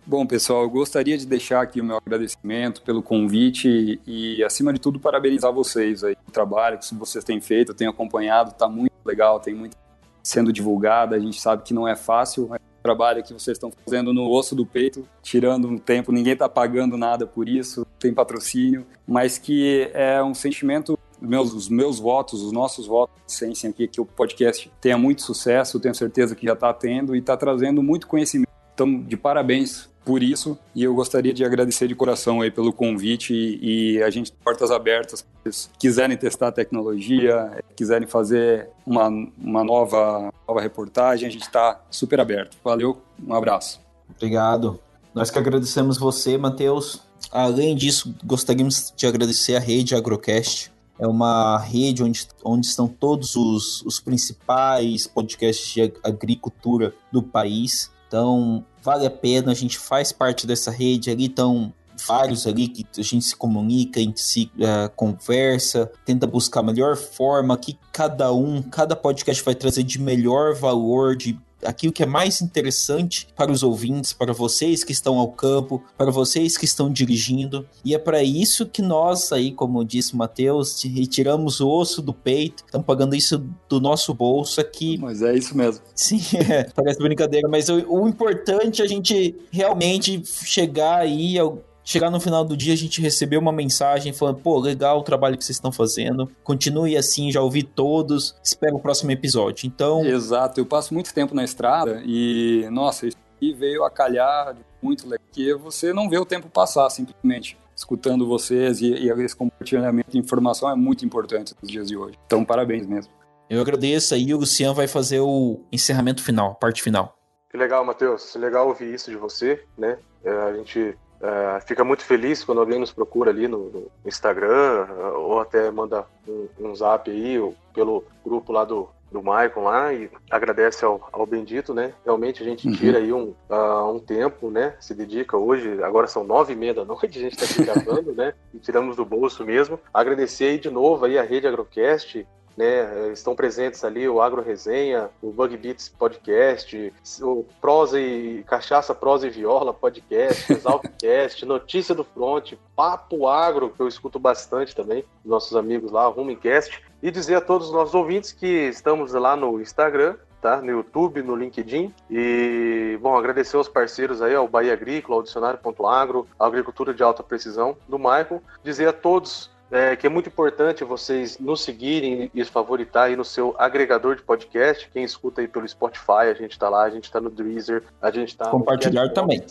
Bom, pessoal, eu gostaria de deixar aqui o meu agradecimento pelo convite e, acima de tudo, parabenizar vocês aí. O trabalho que vocês têm feito, eu tenho acompanhado, está muito legal, tem muito sendo divulgada. A gente sabe que não é fácil, é um trabalho que vocês estão fazendo no osso do peito, tirando um tempo, ninguém está pagando nada por isso, tem patrocínio, mas que é um sentimento meus, os meus votos, os nossos votos, sensem aqui que o podcast tenha muito sucesso, tenho certeza que já está tendo e está trazendo muito conhecimento. Então, de parabéns por isso e eu gostaria de agradecer de coração aí pelo convite e, e a gente portas abertas se quiserem testar a tecnologia quiserem fazer uma, uma nova, nova reportagem a gente está super aberto. Valeu um abraço. Obrigado. Nós que agradecemos você Matheus. Além disso gostaríamos de agradecer a rede Agrocast. É uma rede onde, onde estão todos os, os principais podcasts de agricultura do país. Então, vale a pena, a gente faz parte dessa rede ali, então vários ali que a gente se comunica, a gente se uh, conversa, tenta buscar a melhor forma que cada um, cada podcast vai trazer de melhor valor, de aquilo que é mais interessante para os ouvintes, para vocês que estão ao campo, para vocês que estão dirigindo. E é para isso que nós aí, como disse o Matheus, retiramos o osso do peito, estamos pagando isso do nosso bolso aqui. Mas é isso mesmo. Sim, é, parece brincadeira, mas o, o importante é a gente realmente chegar aí ao chegar no final do dia a gente recebeu uma mensagem falando, pô, legal o trabalho que vocês estão fazendo, continue assim, já ouvi todos, espero o próximo episódio. Então. Exato, eu passo muito tempo na estrada e, nossa, isso veio a calhar muito legal, porque você não vê o tempo passar simplesmente. Escutando vocês e, e esse compartilhamento de informação é muito importante nos dias de hoje. Então, parabéns mesmo. Eu agradeço aí, o Luciano vai fazer o encerramento final, a parte final. Que legal, Matheus. Legal ouvir isso de você, né? É, a gente Uh, fica muito feliz quando alguém nos procura ali no, no Instagram uh, ou até manda um, um zap aí ou pelo grupo lá do, do Maicon lá e agradece ao, ao Bendito, né? Realmente a gente uhum. tira aí um, uh, um tempo, né? Se dedica hoje, agora são nove e meia da noite, a gente está aqui gravando, né? E tiramos do bolso mesmo. Agradecer aí de novo aí a Rede Agrocast, né? Estão presentes ali o Agro Resenha, o Bug Beats Podcast, o Prosa e Cachaça, Prosa e Viola Podcast, Exaltcast, Notícia do Front, Papo Agro, que eu escuto bastante também, nossos amigos lá, Rumicast, e dizer a todos os nossos ouvintes que estamos lá no Instagram, tá? No YouTube, no LinkedIn. E, bom, agradecer aos parceiros aí, ao Bahia Agrícola, ao Dicionário.agro, a Agricultura de Alta Precisão do Michael. Dizer a todos é, que é muito importante vocês nos seguirem e favoritar aí no seu agregador de podcast. Quem escuta aí pelo Spotify, a gente está lá, a gente está no Deezer, a gente está compartilhar também.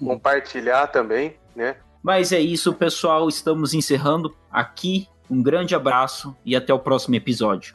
Compartilhar também, né? Mas é isso, pessoal. Estamos encerrando aqui Um grande abraço e até o próximo episódio.